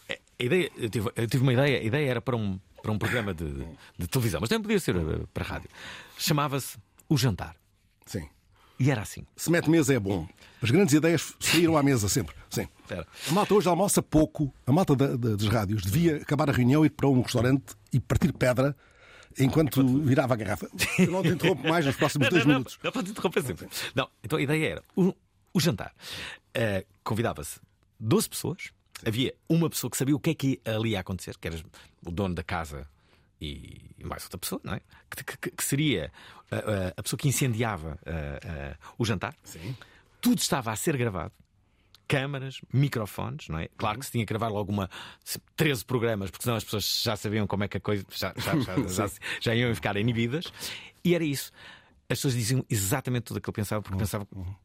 a ideia, eu tive, eu tive uma ideia. A ideia era para um, para um programa de, de televisão, mas também podia ser eh, para rádio. Chamava-se O Jantar. Sim. E era assim. Se mete mesa é bom. As grandes ideias saíram à mesa sempre. Sim. A malta hoje almoça pouco. A malta da, da, das rádios devia acabar a reunião, ir para um restaurante e partir pedra enquanto virava a garrafa. Eu não te interrompo mais nos próximos dois não, minutos. Não, não, pode interromper sempre. Não, então a ideia era o, o jantar. Uh, Convidava-se 12 pessoas havia uma pessoa que sabia o que é que ali ia acontecer, que era o dono da casa e mais outra pessoa, não é? Que, que, que seria a, a, a, pessoa que incendiava o jantar. Sim. Tudo estava a ser gravado. Câmaras, microfones, não é? Claro que se tinha que gravar logo uma 13 programas, porque senão as pessoas já sabiam como é que a coisa. Já, já, já, já iam ficar inibidas. E era isso as pessoas diziam exatamente tudo aquilo que pensavam, porque uhum. pensavam. Uhum.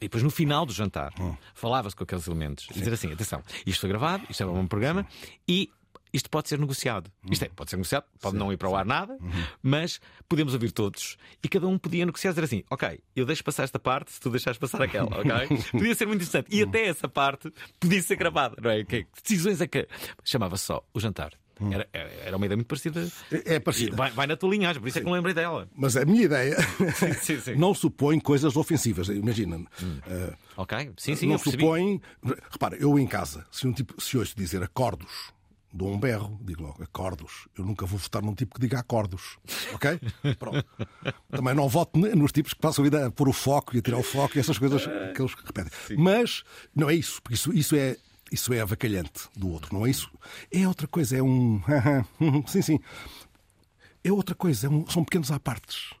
E depois no final do jantar uhum. falava-se com aqueles elementos e dizer assim: atenção, isto foi gravado, isto é um programa e isto pode ser negociado. Isto é, pode ser negociado, pode sim, não ir para o ar nada, uhum. mas podemos ouvir todos e cada um podia negociar, dizer assim: ok, eu deixo passar esta parte se tu deixares passar aquela, ok? podia ser muito interessante. E até essa parte podia ser gravada, não é? Que decisões é que. Chamava-se só o jantar. Hum. Era, era uma ideia muito parecida. É, é parecida. Vai, vai, na tua linhagem, por isso sim. é que não lembrei dela. Mas a minha ideia sim, sim, não supõe coisas ofensivas. Imagina. Hum. Uh, ok, sim, sim. Não supõe. Repara, eu em casa, se um tipo se hoje dizer acordos, dou um berro, digo logo acordos. Eu nunca vou votar num tipo que diga acordos. Ok? Pronto. Também não voto nos tipos que passam a vida a pôr o foco e a tirar o foco e essas coisas que eles repetem. Mas não é isso, porque isso, isso é isso é avacalhante do outro, não é isso? É outra coisa, é um. sim, sim. É outra coisa, é um... são pequenos apartes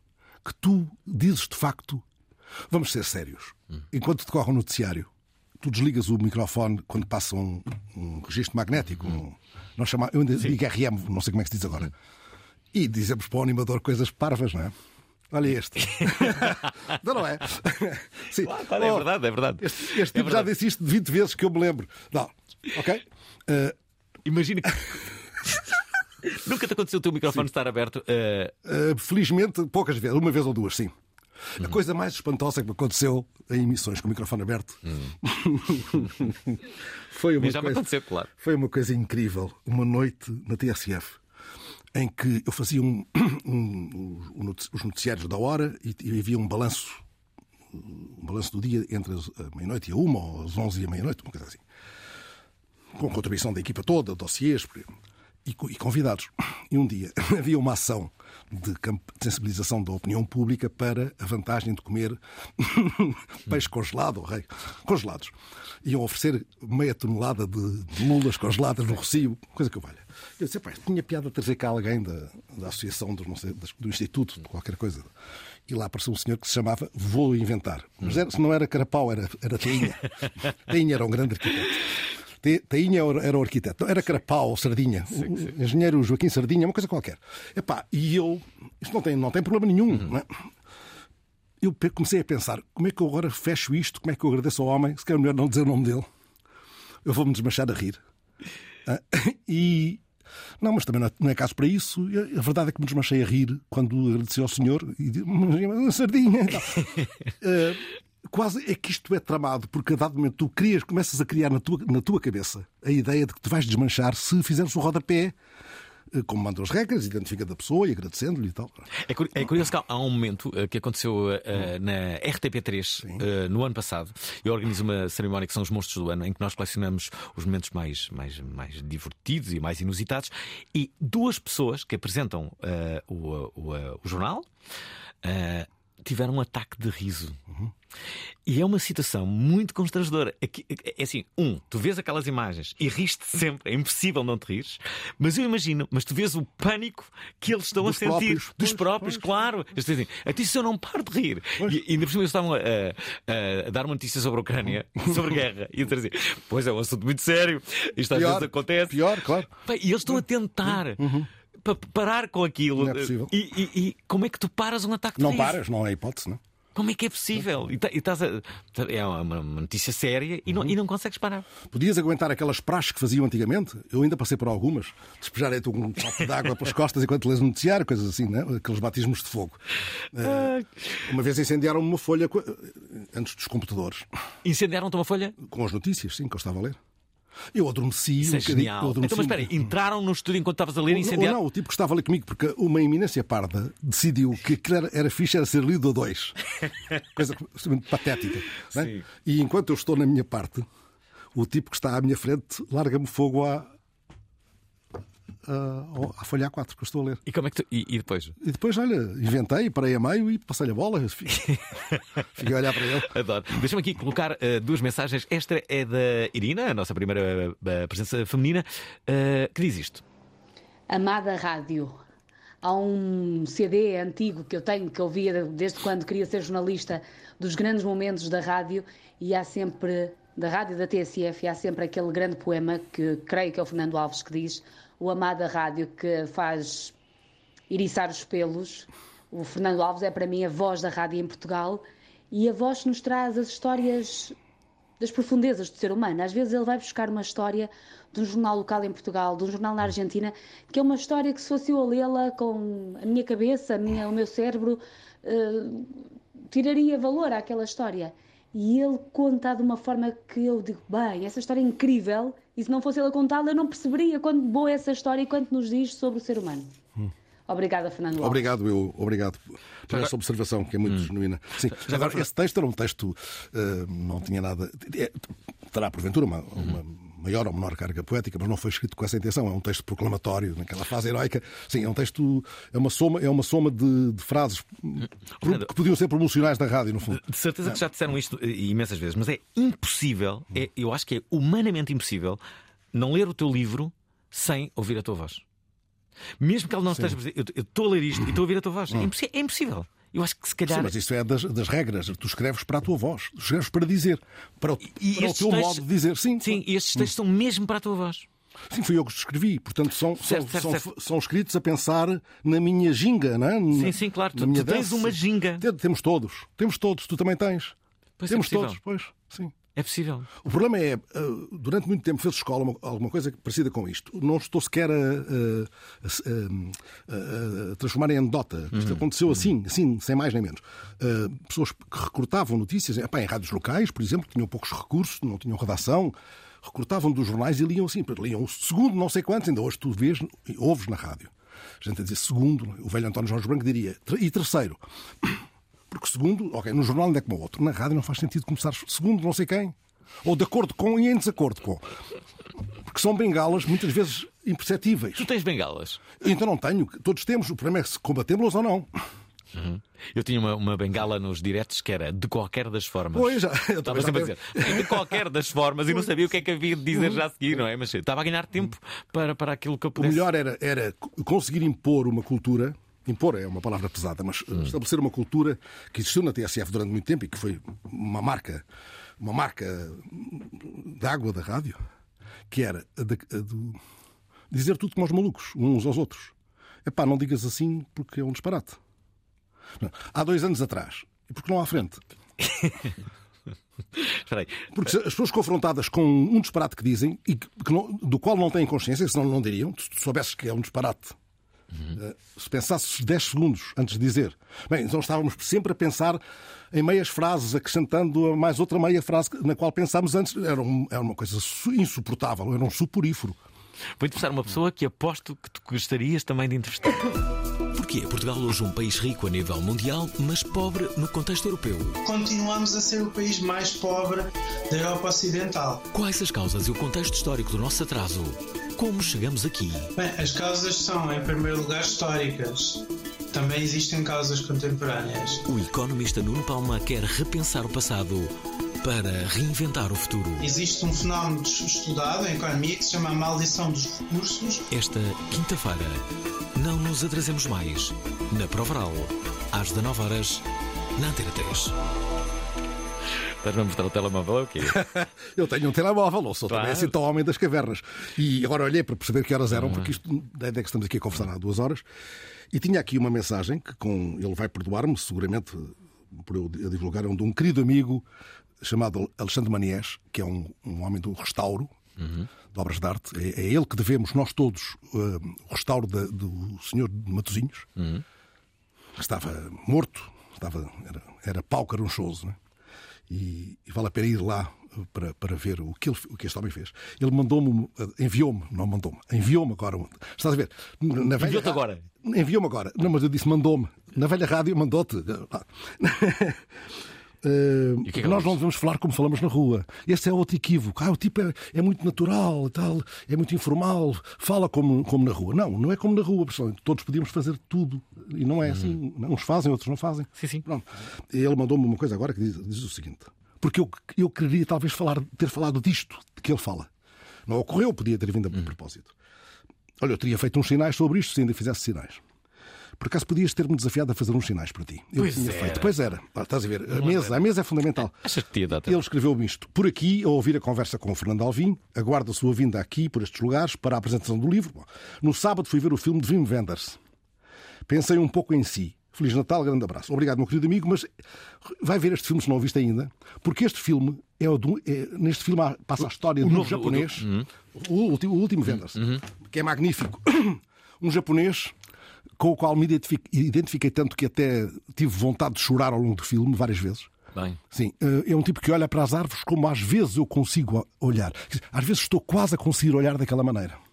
que tu dizes de facto. Vamos ser sérios. Enquanto decorre o noticiário, tu desligas o microfone quando passa um, um registro magnético. Um, nós chamamos, eu ainda digo RM, não sei como é que se diz agora. E dizemos para o animador coisas parvas, não é? Olha este. não, não é? Sim. Claro, claro, é verdade, é verdade. Este, este é tipo já verdade. disse isto de 20 vezes que eu me lembro. Não. Ok? Uh, Imagina que. Nunca te aconteceu o teu microfone Sim. estar aberto? Uh... Uh, felizmente, poucas vezes, uma vez ou duas, sim. A coisa mais espantosa que me aconteceu em emissões com o microfone aberto foi, uma Mas já me coisa, aconteceu, claro. foi uma coisa incrível. Uma noite na TSF em que eu fazia um, um- um- os noticiários da hora e, e havia um balanço um balanço do dia entre a meia-noite e a uma, ou às onze e a meia-noite, uma coisa assim. Com contribuição da equipa toda, dossiês e, e convidados. E um dia havia uma ação de sensibilização da opinião pública para a vantagem de comer peixe congelado, rei, congelados. Iam oferecer meia tonelada de, lulas congeladas no Rocio, coisa que eu valha. Eu disse, tinha piada trazer cá alguém da, da associação não sei, do instituto, de qualquer coisa. E lá apareceu um senhor que se chamava Vou Inventar. Mas era, se não era Carapau, era, era Tainha. Tainha era um grande arquiteto. Tainha era o arquiteto. Não, Era Carapau, Sardinha. O engenheiro Joaquim Sardinha, uma coisa qualquer. Epá, e eu. Isto não tem, não tem problema nenhum. não é? Eu comecei a pensar: como é que eu agora fecho isto? Como é que eu agradeço ao homem? Se calhar é melhor não dizer o nome dele. Eu vou-me desmanchar a rir. Ah, E. Não, mas também não é, é caso para isso. A verdade é que me desmanchei a rir quando agradeci ao senhor e disse: "Mas, sardinha. e tal." Ah, quase é que isto é tramado, porque a dado momento tu crias, começas a criar na tua, na tua cabeça a ideia de que te vais desmanchar se fizeres o rodapé, eh, como mandam as regras, identificando a pessoa e agradecendo-lhe e tal. É, é curioso que há- um momento eh, que aconteceu eh, na RTP3 eh, no ano passado. Eu organizo uma cerimónia que são os Monstros do Ano, em que nós colecionamos os momentos mais, mais, mais divertidos e mais inusitados. E duas pessoas que apresentam eh, o, o, o jornal eh, tiveram um ataque de riso. E é uma situação muito constrangedora. É assim, um, tu vês aquelas imagens e riste sempre, é impossível não te rires, mas eu imagino, mas tu vês o pânico que eles estão Dos a sentir, próprios. dos Pois, próprios, claro. Eles dizem, até se eu não paro de rir. E, e ainda por cima eles estavam a, a- a dar uma notícia sobre a Ucrânia, sobre guerra, e a dizer assim, pois é um assunto muito sério, isto às Pior, vezes acontece. Pior, claro. E eles estão a tentar. Para parar com aquilo. Não é possível. E, e- e como é que tu paras um ataque de Não paras, não é hipótese, não? Como é que é possível? E, tá- e estás a- é uma, uma notícia séria e não, e não consegues parar. Podias aguentar aquelas praxes que faziam antigamente? Eu ainda passei por algumas. Despejarem-te um copo de água pelas costas enquanto lês um noticiário, coisas assim, né? aqueles batismos de fogo. Eh, uma vez incendiaram uma folha co- antes dos computadores. Incendiaram-te uma folha? Com as notícias, sim, que eu estava a ler. Eu adormeci Isso um é bocadinho. genial. eu adormeci Então, mas espera aí, entraram no estúdio enquanto estavas a ler e Ou- incendiaram. não, o tipo que estava ali comigo, porque uma eminência parda decidiu que aquilo era, era fixe, era ser lido a dois. Coisa absolutamente patética. é? E enquanto eu estou na minha parte, o tipo que está à minha frente larga-me fogo à, à, à folha A4 que eu estou a ler. E como é que tu... e, e depois? E depois, olha, inventei, parei a meio e passei-lhe a bola. Fiquei fiquei a olhar para ele. Adoro. Deixa-me aqui colocar eh, duas mensagens. Esta é da Irina, a nossa primeira eh, presença feminina, eh, que diz isto. Amada Rádio. Há um CD antigo que eu tenho, que eu via desde quando queria ser jornalista, dos grandes momentos da rádio, e há sempre, da rádio da TSF, e há sempre aquele grande poema que creio que é o Fernando Alves que diz: O Amada Rádio, que faz eriçar os pelos. O Fernando Alves é para mim a voz da rádio em Portugal e a voz nos traz as histórias das profundezas do ser humano. Às vezes ele vai buscar uma história de um jornal local em Portugal, de um jornal na Argentina, que é uma história que se fosse eu a lê-la com a minha cabeça, a minha, o meu cérebro, eh, tiraria valor àquela história. E ele conta de uma forma que eu digo, bem, essa história é incrível, e se não fosse ele a contá-la, eu não perceberia quanto boa é essa história e quanto nos diz sobre o ser humano. Obrigada, Fernando Alves. Obrigado, eu, obrigado por essa observação, que é muito genuína. Sim, agora, esse texto era um texto, eh, não tinha nada. é, terá, porventura, uma, uma maior ou menor carga poética, mas não foi escrito com essa intenção. É um texto proclamatório, naquela fase heroica. Sim, é um texto, é uma soma, é uma soma de, de frases que podiam ser promocionais da rádio, no fundo. De certeza que já disseram isto eh, imensas vezes, mas é impossível, é, eu acho que é humanamente impossível, não ler o teu livro sem ouvir a tua voz. Mesmo que ela não Sim. esteja. Eu eu estou a ler isto e estou a ouvir a tua voz. É impossi- é impossível. Eu acho que se calhar. Sim, mas isso é das, das regras. Tu escreves para a tua voz, tu escreves para dizer, para o, E para o teu textos- modo de dizer. Sim, Sim, e estes textos são mesmo para a tua voz. Sim, fui eu que os escrevi. Portanto, são, Certo, são, certo, são, certo. são escritos a pensar na minha ginga, não é? Na- Sim, sim, claro. Tu, tu tens uma ginga. Tem- Temos todos. Temos todos. Tu também tens. Pois é Temos possível. todos, pois. Sim. É possível. O problema é, eh, durante muito tempo fez escola uma- alguma coisa parecida com isto. Não estou sequer a, a- a- a- transformar em anedota. Isto Uhum. aconteceu assim, assim, sem mais nem menos. Eh, pessoas que recrutavam notícias, epá, em rádios locais, por exemplo, que tinham poucos recursos, não tinham redação, recrutavam dos jornais e liam assim, liam o segundo não sei quantos, ainda hoje tu vês, e ouves na rádio. A gente a dizer segundo, o velho António Jorge Branco diria, e terceiro. Porque segundo, ok, no jornal ainda é como o outro. Na rádio não faz sentido começar segundo não sei quem. Ou de acordo com e em desacordo com. Porque são bengalas muitas vezes imperceptíveis. Tu tens bengalas? Então não tenho. Todos temos. O problema é se combatemos ou não. Uhum. Eu tinha uma, uma bengala nos diretos que era de qualquer das formas. Pois, já- eu Estava sempre a dizer de qualquer das formas e não sabia o que é que havia de dizer já a seguir, não é? Mas estava a ganhar tempo para, para aquilo que eu O pudesse. melhor era, era conseguir impor uma cultura. Impor é uma palavra pesada, mas Hum. eh, estabelecer uma cultura que existiu na TSF durante muito tempo e que foi uma marca, uma marca d'água da rádio, que era a de, a do- dizer tudo como aos malucos, uns aos outros. Epá, não digas assim porque é um disparate. Não. Há dois anos atrás, e porque não à frente. Porque as pessoas confrontadas com um disparate que dizem e que, que não- do qual não têm consciência, senão não diriam, se soubesses que é um disparate, eh, se pensasses 10 segundos antes de dizer, bem, então estávamos sempre a pensar em meias frases, acrescentando a mais outra meia frase na qual pensámos antes. Era, um- era uma coisa su- insuportável, era um suporífero. Vou entrevistar uma pessoa que aposto que tu gostarias também de entrevistar. Porquê é Portugal hoje um país rico a nível mundial, mas pobre no contexto europeu? Continuamos a ser o país mais pobre da Europa Ocidental. Quais as causas e o contexto histórico do nosso atraso? Como chegamos aqui? Bem, as causas são, em primeiro lugar, históricas. Também existem causas contemporâneas. O economista Nuno Palma quer repensar o passado para reinventar o futuro. Existe um fenómeno estudado em economia que se chama a maldição dos recursos. Esta quinta-feira, não nos atrasemos mais. Na Provaral, às 19 horas, na Antena 3. Estás-me a mostrar o telemóvel ou o quê? Eu tenho um telemóvel, não sou também Claro. assim tão homem das cavernas. E agora olhei para perceber que horas eram, porque isto, desde que estamos aqui a conversar há duas horas, e tinha aqui uma mensagem que com ele vai perdoar-me, seguramente, por eu divulgar, é um de um querido amigo chamado Alexandre Maniés, que é um, um homem do restauro, de obras de arte. É, é ele que devemos, nós todos, eh, o restauro da- do senhor de Matosinhos, que estava morto, estava, era, era pau carunchoso, não é? E, e vale a pena ir lá para, para ver o que, ele, o que este homem fez. Ele mandou-me, enviou-me, não mandou-me, enviou-me agora. Estás a ver? Enviou-te ra- agora? Enviou-me agora. Não, mas eu disse mandou-me. Na velha rádio mandou-te. Uh, que é que nós não devemos falar como falamos na rua. Esse é outro equívoco. Ah, o tipo é, é muito natural tal, é muito informal, fala como, como na rua. Não, não é como na rua, pessoal. Todos podíamos fazer tudo. E não é assim. Uns fazem, outros não fazem. Sim, sim. Pronto. Ele mandou-me uma coisa agora que diz, diz o seguinte: porque eu, eu queria talvez falar, ter falado disto de que ele fala. Não ocorreu, podia ter vindo a propósito. Olha, eu teria feito uns sinais sobre isto se ainda fizesse sinais. Por acaso podias ter-me desafiado a fazer uns sinais para ti. Eu Pois tinha era. feito. Pois era. Ah, estás a ver? A mesa, a mesa é fundamental. Achas que tinha dado Ele escreveu-me isto. Por aqui, a ouvir a conversa com o Fernando Alvim, aguardo a sua vinda aqui, por estes lugares, para a apresentação do livro. Bom, no sábado fui ver o filme de Wim Wenders. Pensei um pouco em si. Feliz Natal, grande abraço. Obrigado, meu querido amigo, mas vai ver este filme se não o viste ainda, porque este filme é o do, é- neste filme passa a história o de um novo- o do- japonês, Uhum. o, último, o último Wenders, que é magnífico. Um japonês com o qual me identifiquei, tanto que até tive vontade de chorar ao longo do filme várias vezes. Bem. Sim, eh, é um tipo que olha para as árvores como às vezes eu consigo olhar. Às vezes estou quase a conseguir olhar daquela maneira.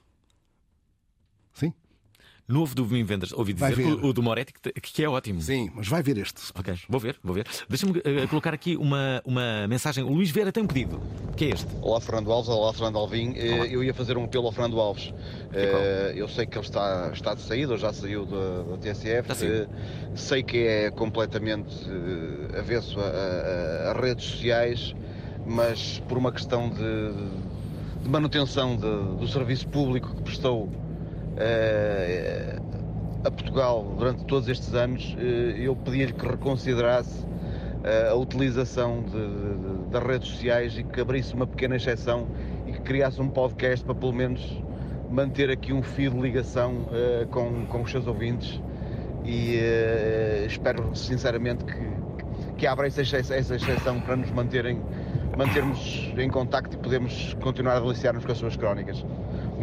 Novo do Vim Vendas. Ouvi dizer o, o do Moretti que, que é ótimo. Sim, mas vai ver este. Ok, vou ver, vou ver. Deixa-me eh, colocar aqui uma, uma mensagem. O Luís Vera tem um pedido. Que é este? Olá Fernando Alves, olá Fernando Alvim. Eh, Eu ia fazer um apelo ao Fernando Alves. Eh, Eu sei que ele está, está de saída, ou já saiu da, da TSF. Sei que é completamente avesso a, a- a redes sociais, mas por uma questão de, de manutenção de- do serviço público que prestou, a Portugal durante todos estes anos, eh, eu pedia-lhe que reconsiderasse eh, a utilização das redes sociais e que abrisse uma pequena exceção e que criasse um podcast para pelo menos manter aqui um fio de ligação uh, com, com os seus ouvintes e uh, espero sinceramente que, que abra essa, essa exceção para nos manterem, mantermos em contacto e podermos continuar a deliciar-nos com as suas crónicas.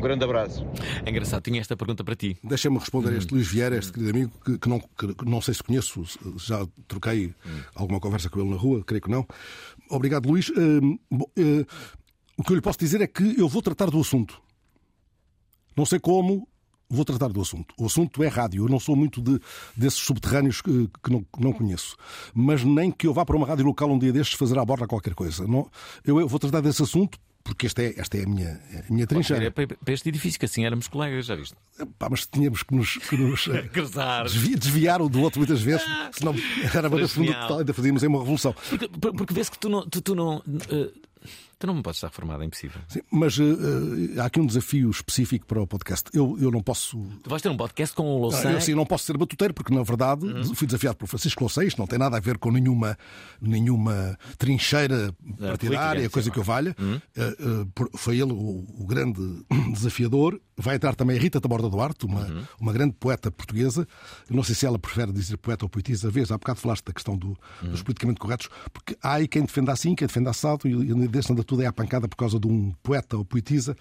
Um grande abraço. É engraçado, tinha esta pergunta para ti. Deixa-me responder a este Luís Vieira, este querido amigo, que, que, não, que, não sei se conheço, já troquei alguma conversa com ele na rua, creio que não. Obrigado, Luís. Uh, bom, uh, o que eu lhe posso dizer é que eu vou tratar do assunto. Não sei como, vou tratar do assunto. O assunto é rádio. Eu não sou muito de, desses subterrâneos que, que, não, não, conheço. Mas nem que eu vá para uma rádio local um dia destes fazer à borda qualquer coisa. Não, eu, eu vou tratar desse assunto porque esta é, esta é a minha, a minha trincheira. Para, para este edifício, que assim éramos colegas, já viste? Pá, mas tínhamos que nos, que nos desviar, desviar o do outro muitas vezes, ah, senão era uma fundo total, ainda fazíamos aí uma revolução. Porque, porque vês que tu não. Tu, tu não uh Tu não me podes estar reformado, é impossível. Sim, mas uh, há aqui um desafio específico para o podcast. Eu, eu não posso. Tu vais ter um podcast com o Louçã? Ah, eu sim, não posso ser batuteiro, porque na verdade uhum. fui desafiado por Francisco Louçã. Isto não tem nada a ver com nenhuma, nenhuma trincheira partidária, coisa que eu valha. Uhum. Uh, uh, foi ele o, o, grande desafiador. Vai entrar também a Rita Taborda Duarte, uma, uhum. uma grande poeta portuguesa. Eu não sei se ela prefere dizer poeta ou poetisa. Vês, há bocado falaste da questão do, dos politicamente corretos, porque há aí quem defenda assim, quem defenda assado, e, e desse anda tudo é a pancada por causa de um poeta ou poetisa.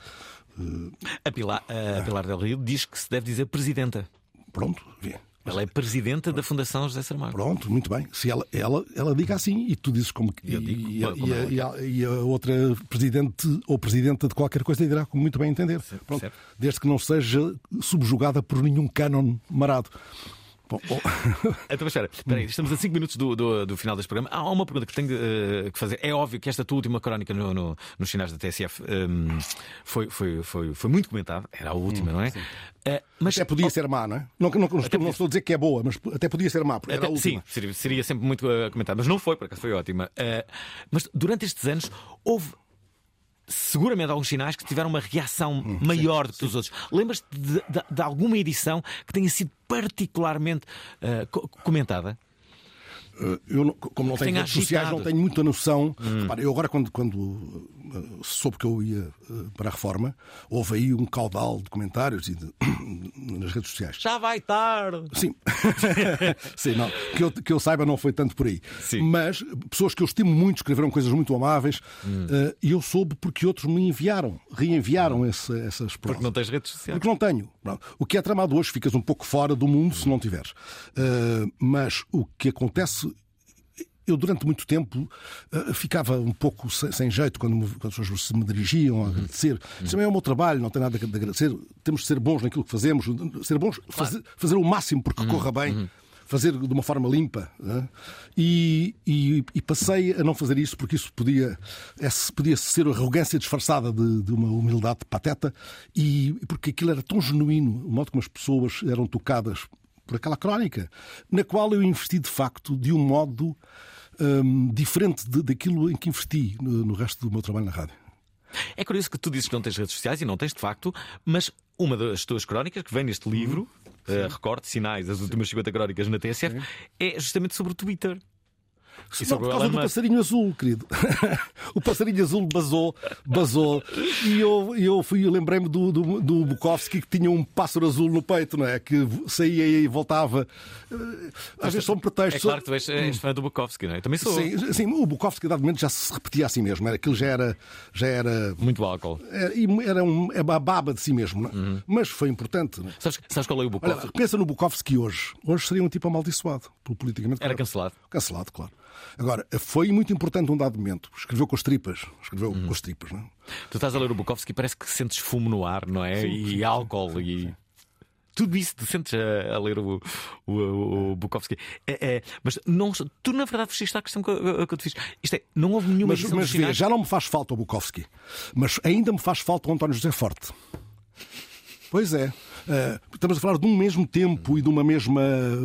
A Pilar, a Pilar Del Rio diz que se deve dizer presidenta. Pronto, vê. Ela é presidenta da Fundação José Saramago. Pronto, muito bem. Se ela, ela, ela diga assim e tu dizes como que. Eu digo, e, como e, a, e, a, e, a, outra presidente ou presidenta de qualquer coisa dirá como muito bem entender. Certo, Pronto. Desde que não seja subjugada por nenhum cânon marado. Bom, bom. então, espera, espera aí, estamos a 5 minutos do, do, do, final deste programa. Há uma pergunta que tenho uh, que fazer. É óbvio que esta tua última crónica no, no, nos sinais da TSF um, foi, foi, foi, foi muito comentada. Era a última, hum, não é? Uh, mas até podia oh, ser má, não é? Não, não, não, estou, não, estou, a dizer que é boa, mas até podia ser má, porque até, era a última. Sim, seria, seria sempre muito uh, comentada, mas não foi, porque foi ótima. mas durante estes anos houve seguramente alguns sinais que tiveram uma reação hum, maior do que os outros. Lembras-te de, de, de, alguma edição que tenha sido particularmente uh, comentada? Eh, eu, como não tenho redes sociais, não tenho muita noção. Hum. Repara, eu agora, quando, quando eh, soube que eu ia para a reforma, houve aí um caudal de comentários e de, nas redes sociais. Já vai tarde! Sim, Sim não, que, eu, que eu saiba, não foi tanto por aí. Sim. Mas pessoas que eu estimo muito escreveram coisas muito amáveis hum. e eu soube porque outros me enviaram, reenviaram hum. esse, essas provas. Porque não tens redes sociais? Porque não tenho. O que é tramado hoje ficas um pouco fora do mundo se não tiveres. Uh, mas o que acontece eu durante muito tempo uh, ficava um pouco sem, sem jeito quando, me, quando, as pessoas se me dirigiam a uhum. agradecer. Uhum. Isso também é o meu trabalho, não tem nada de agradecer. Temos de ser bons naquilo que fazemos, ser bons, claro. fazer, fazer, o máximo porque uhum. corra bem. Fazer de uma forma limpa. Né? E, e, e, passei a não fazer isso porque isso podia, esse, podia ser arrogância disfarçada de, de uma humildade pateta e porque aquilo era tão genuíno, o modo como as pessoas eram tocadas por aquela crónica, na qual eu investi de facto de um modo um, diferente de, daquilo em que investi no, no resto do meu trabalho na rádio. É curioso que tu dizes que não tens redes sociais e não tens de facto, mas uma das tuas crónicas que vem neste livro. Uh, Recorte, Sinais, as últimas 50 crónicas na TSF, Sim. é justamente sobre o Twitter. E não, por causa do passarinho azul, querido. o passarinho azul basou, basou. E eu, eu fui, lembrei-me do, do, do Bukowski que tinha um pássaro azul no peito, não é? Que saía e voltava. Eh, às vezes são pretextos. É claro que tu és, és fã do Bukowski, não é? Eu também sou. Sim, sim, o Bukowski, dado momento, já se repetia a si mesmo. Era, aquilo já era. Já era Muito álcool. Era, era um, é a baba de si mesmo, não é? uhum. Mas foi importante. Não é? sabes, sabes qual é o Bukowski? Olha, pensa no Bukowski hoje. Hoje seria um tipo amaldiçoado, politicamente. Era cancelado. Cancelado, claro. Agora, foi muito importante um dado momento. Escreveu com as tripas. Escreveu uhum. com as tripas, não é? Tu estás a ler o Bukowski parece que sentes fumo no ar, não é? Sim, e sim, álcool sim, e. Tudo isso te sentes a, a ler o, o, o Bukowski. É, é, mas não, tu, na verdade, fizeste a questão que, que eu te fiz. Isto é, não houve nenhuma Mas, mas vê, já não me faz falta o Bukowski. Mas ainda me faz falta o António José Forte. Pois é. Uh, estamos a falar de um mesmo tempo e de uma mesma,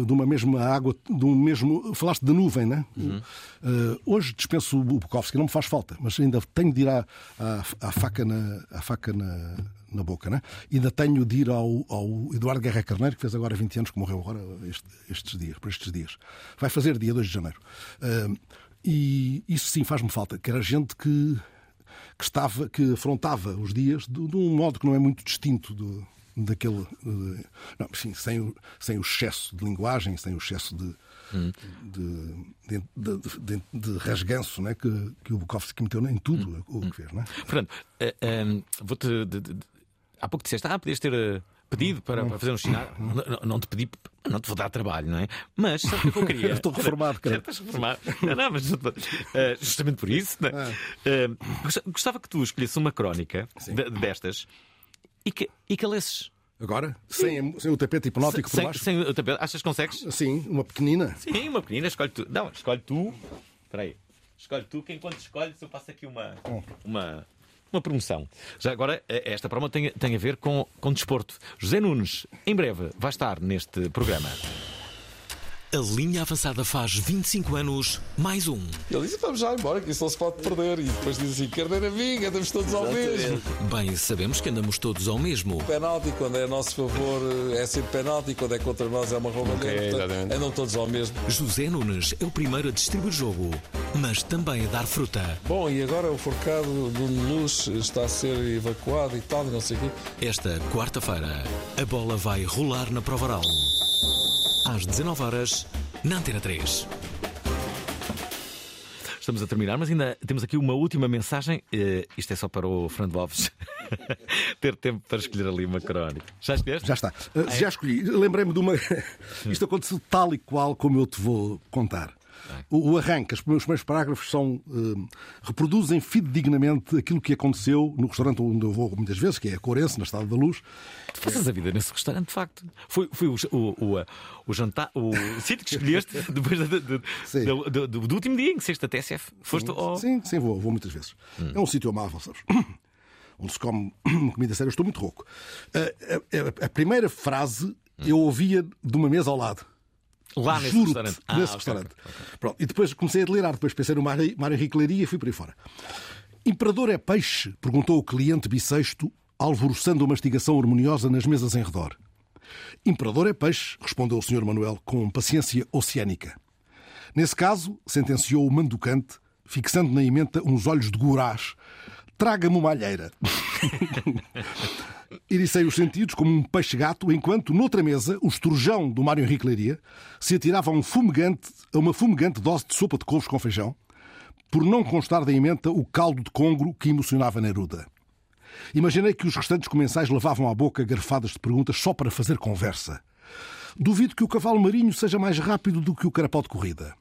de uma mesma água, de um mesmo. Falaste de nuvem, né? Uhum. Uh, hoje dispenso o Bukowski, não me faz falta, mas ainda tenho de ir à, à, à faca, na, à faca na, na boca, né? Ainda tenho de ir ao, ao Eduardo Guerra Carneiro, que fez agora 20 anos, que morreu agora este, estes dias, por estes dias. Vai fazer dia 2 de janeiro. Uh, e isso sim faz-me falta, que era gente que, que, estava, que afrontava os dias de, de um modo que não é muito distinto do, daquele. Uh, não, enfim, sem, o, sem o excesso de linguagem, sem o excesso de. Hum. De, de, de, de, rasganço né, que, que o Bukowski meteu em tudo hum. o que fez. Né? Fernando, uh, um, vou-te. Há pouco disseste, ah, podias ter eh, pedido para, para fazer um sinal. Não, não, te pedi, não te vou dar trabalho, não é? Mas sabe o que eu queria? Estou reformado, cara. Estás reformado. Não, não, mas uh, justamente por isso, não é? uh, gostava que tu escolhesses uma crónica de, destas e que, e. Agora? Sem, sem o tapete hipnótico sem, por baixo? Sem o tapete. Achas que consegues? Sim, uma pequenina. Sim, uma pequenina. Escolhe tu. Não, escolhe tu. Espera aí. Escolhe tu, que enquanto escolhes eu passo aqui uma, uma, uma promoção. Já agora, eh, esta promo tem, tem a ver com, com desporto. José Nunes, em breve, vai estar neste programa. A linha avançada faz 25 anos, mais um. Ele disse: vamos já embora, que isso não se pode perder. E depois diz assim: carneira amiga, andamos todos ao mesmo. Bem, sabemos que andamos todos ao mesmo. Penalti, quando é a nosso favor, é sempre penalti, quando é contra nós, é uma roubalheira. Okay, andam todos ao mesmo. José Nunes é o primeiro a distribuir jogo, mas também a dar fruta. Bom, e agora o forcado do Luz está a ser evacuado e tal, e não sei o quê. Esta quarta-feira, a bola vai rolar na Provaral às 19 horas na Antena 3. Estamos a terminar, mas ainda temos aqui uma última mensagem. Uh, isto é só para o Fernando Alves ter tempo para escolher ali uma crónica. Já escolheste? Já está. Uh? Já escolhi. Lembrei-me de uma. isto aconteceu tal e qual como eu te vou contar. O, o arranque, os primeiros parágrafos são, uh, reproduzem fidedignamente aquilo que aconteceu no restaurante onde eu vou muitas vezes, que é a Corense, na Estrada da Luz. Tu passas a vida nesse restaurante, de facto. Foi, foi o, o, o, o jantar, o sítio que escolheste depois do, do, do, do, do, último dia em que da TSF. Foste sim, ao... sim, sim, vou, vou muitas vezes. Hum. É um sítio amável, sabes? Onde se come comida séria. estou muito rouco. A, a, a, a primeira frase hum. eu ouvia de uma mesa ao lado. Lá nesse restaurante. Ah, nesse restaurante. Okay, okay. Pronto. E depois comecei a delirar. Depois pensei no Mário Henrique Leiria e fui por aí fora. Imperador é peixe? perguntou o cliente bissexto, alvoroçando uma mastigação harmoniosa nas mesas em redor. Imperador é peixe, respondeu o Sr. Manuel com paciência oceânica. Nesse caso, sentenciou o manducante, fixando na emenda uns olhos de gorás, traga-me uma alheira. Ericei os sentidos como um peixe-gato, enquanto, noutra mesa, o esturjão do Mário Henrique Leiria se atirava a, um fumegante, a uma fumegante dose de sopa de couves com feijão, por não constar da emenda o caldo de congro que emocionava Neruda. Imaginei que os restantes comensais lavavam à boca garfadas de perguntas só para fazer conversa. Duvido que o cavalo marinho seja mais rápido do que o carapau de corrida.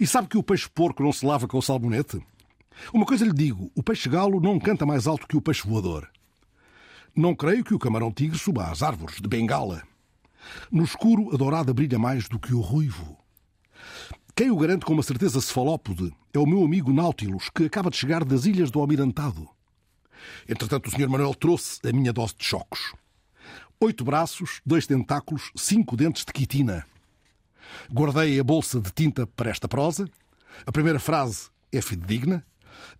E sabe que o peixe-porco não se lava com o salmonete? Uma coisa lhe digo: o peixe-galo não canta mais alto que o peixe voador. Não creio que o camarão-tigre suba às árvores de Bengala. No escuro, a dourada brilha mais do que o ruivo. Quem o garante com uma certeza cefalópode é o meu amigo Nautilus, que acaba de chegar das Ilhas do Almirantado. Entretanto, o Sr. Manuel trouxe a minha dose de chocos. Oito braços, dois tentáculos, cinco dentes de quitina. Guardei a bolsa de tinta para esta prosa. A primeira frase é fidedigna.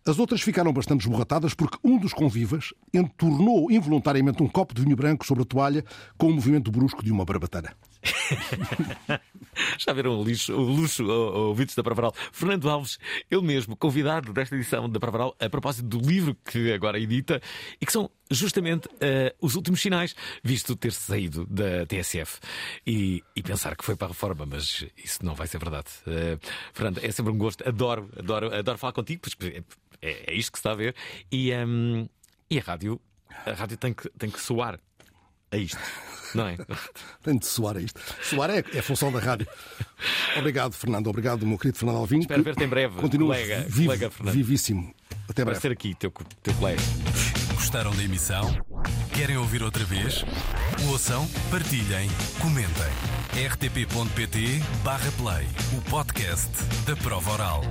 As outras ficaram bastante esborratadas porque um dos convivas entornou involuntariamente um copo de vinho branco sobre a toalha com o movimento brusco de uma barbatana. Já viram o, lixo, o luxo, ouvintes da Pravaral? Fernando Alves, ele mesmo, convidado desta edição da Pravaral, a propósito do livro que agora edita e que são justamente uh, os últimos sinais, visto ter saído da TSF e, e, pensar que foi para a reforma, mas isso não vai ser verdade. Uh, Fernando, é sempre um gosto, adoro, adoro, adoro falar contigo, porque é, é isto que se está a ver. E, um, e a rádio, a rádio tem que, tem que soar a isto. Não é? Tem de soar a isto. Soar é, é a função da rádio. Obrigado, Fernando. Obrigado, meu querido Fernando Alvim. Espero ver-te em breve. Continua colega, vivo, colega Fernando. vivíssimo. Até breve. Para ser aqui, teu, teu colega. Gostaram da emissão? Querem ouvir outra vez? Ouçam, partilhem, comentem. rtp.pt/play o podcast da prova oral.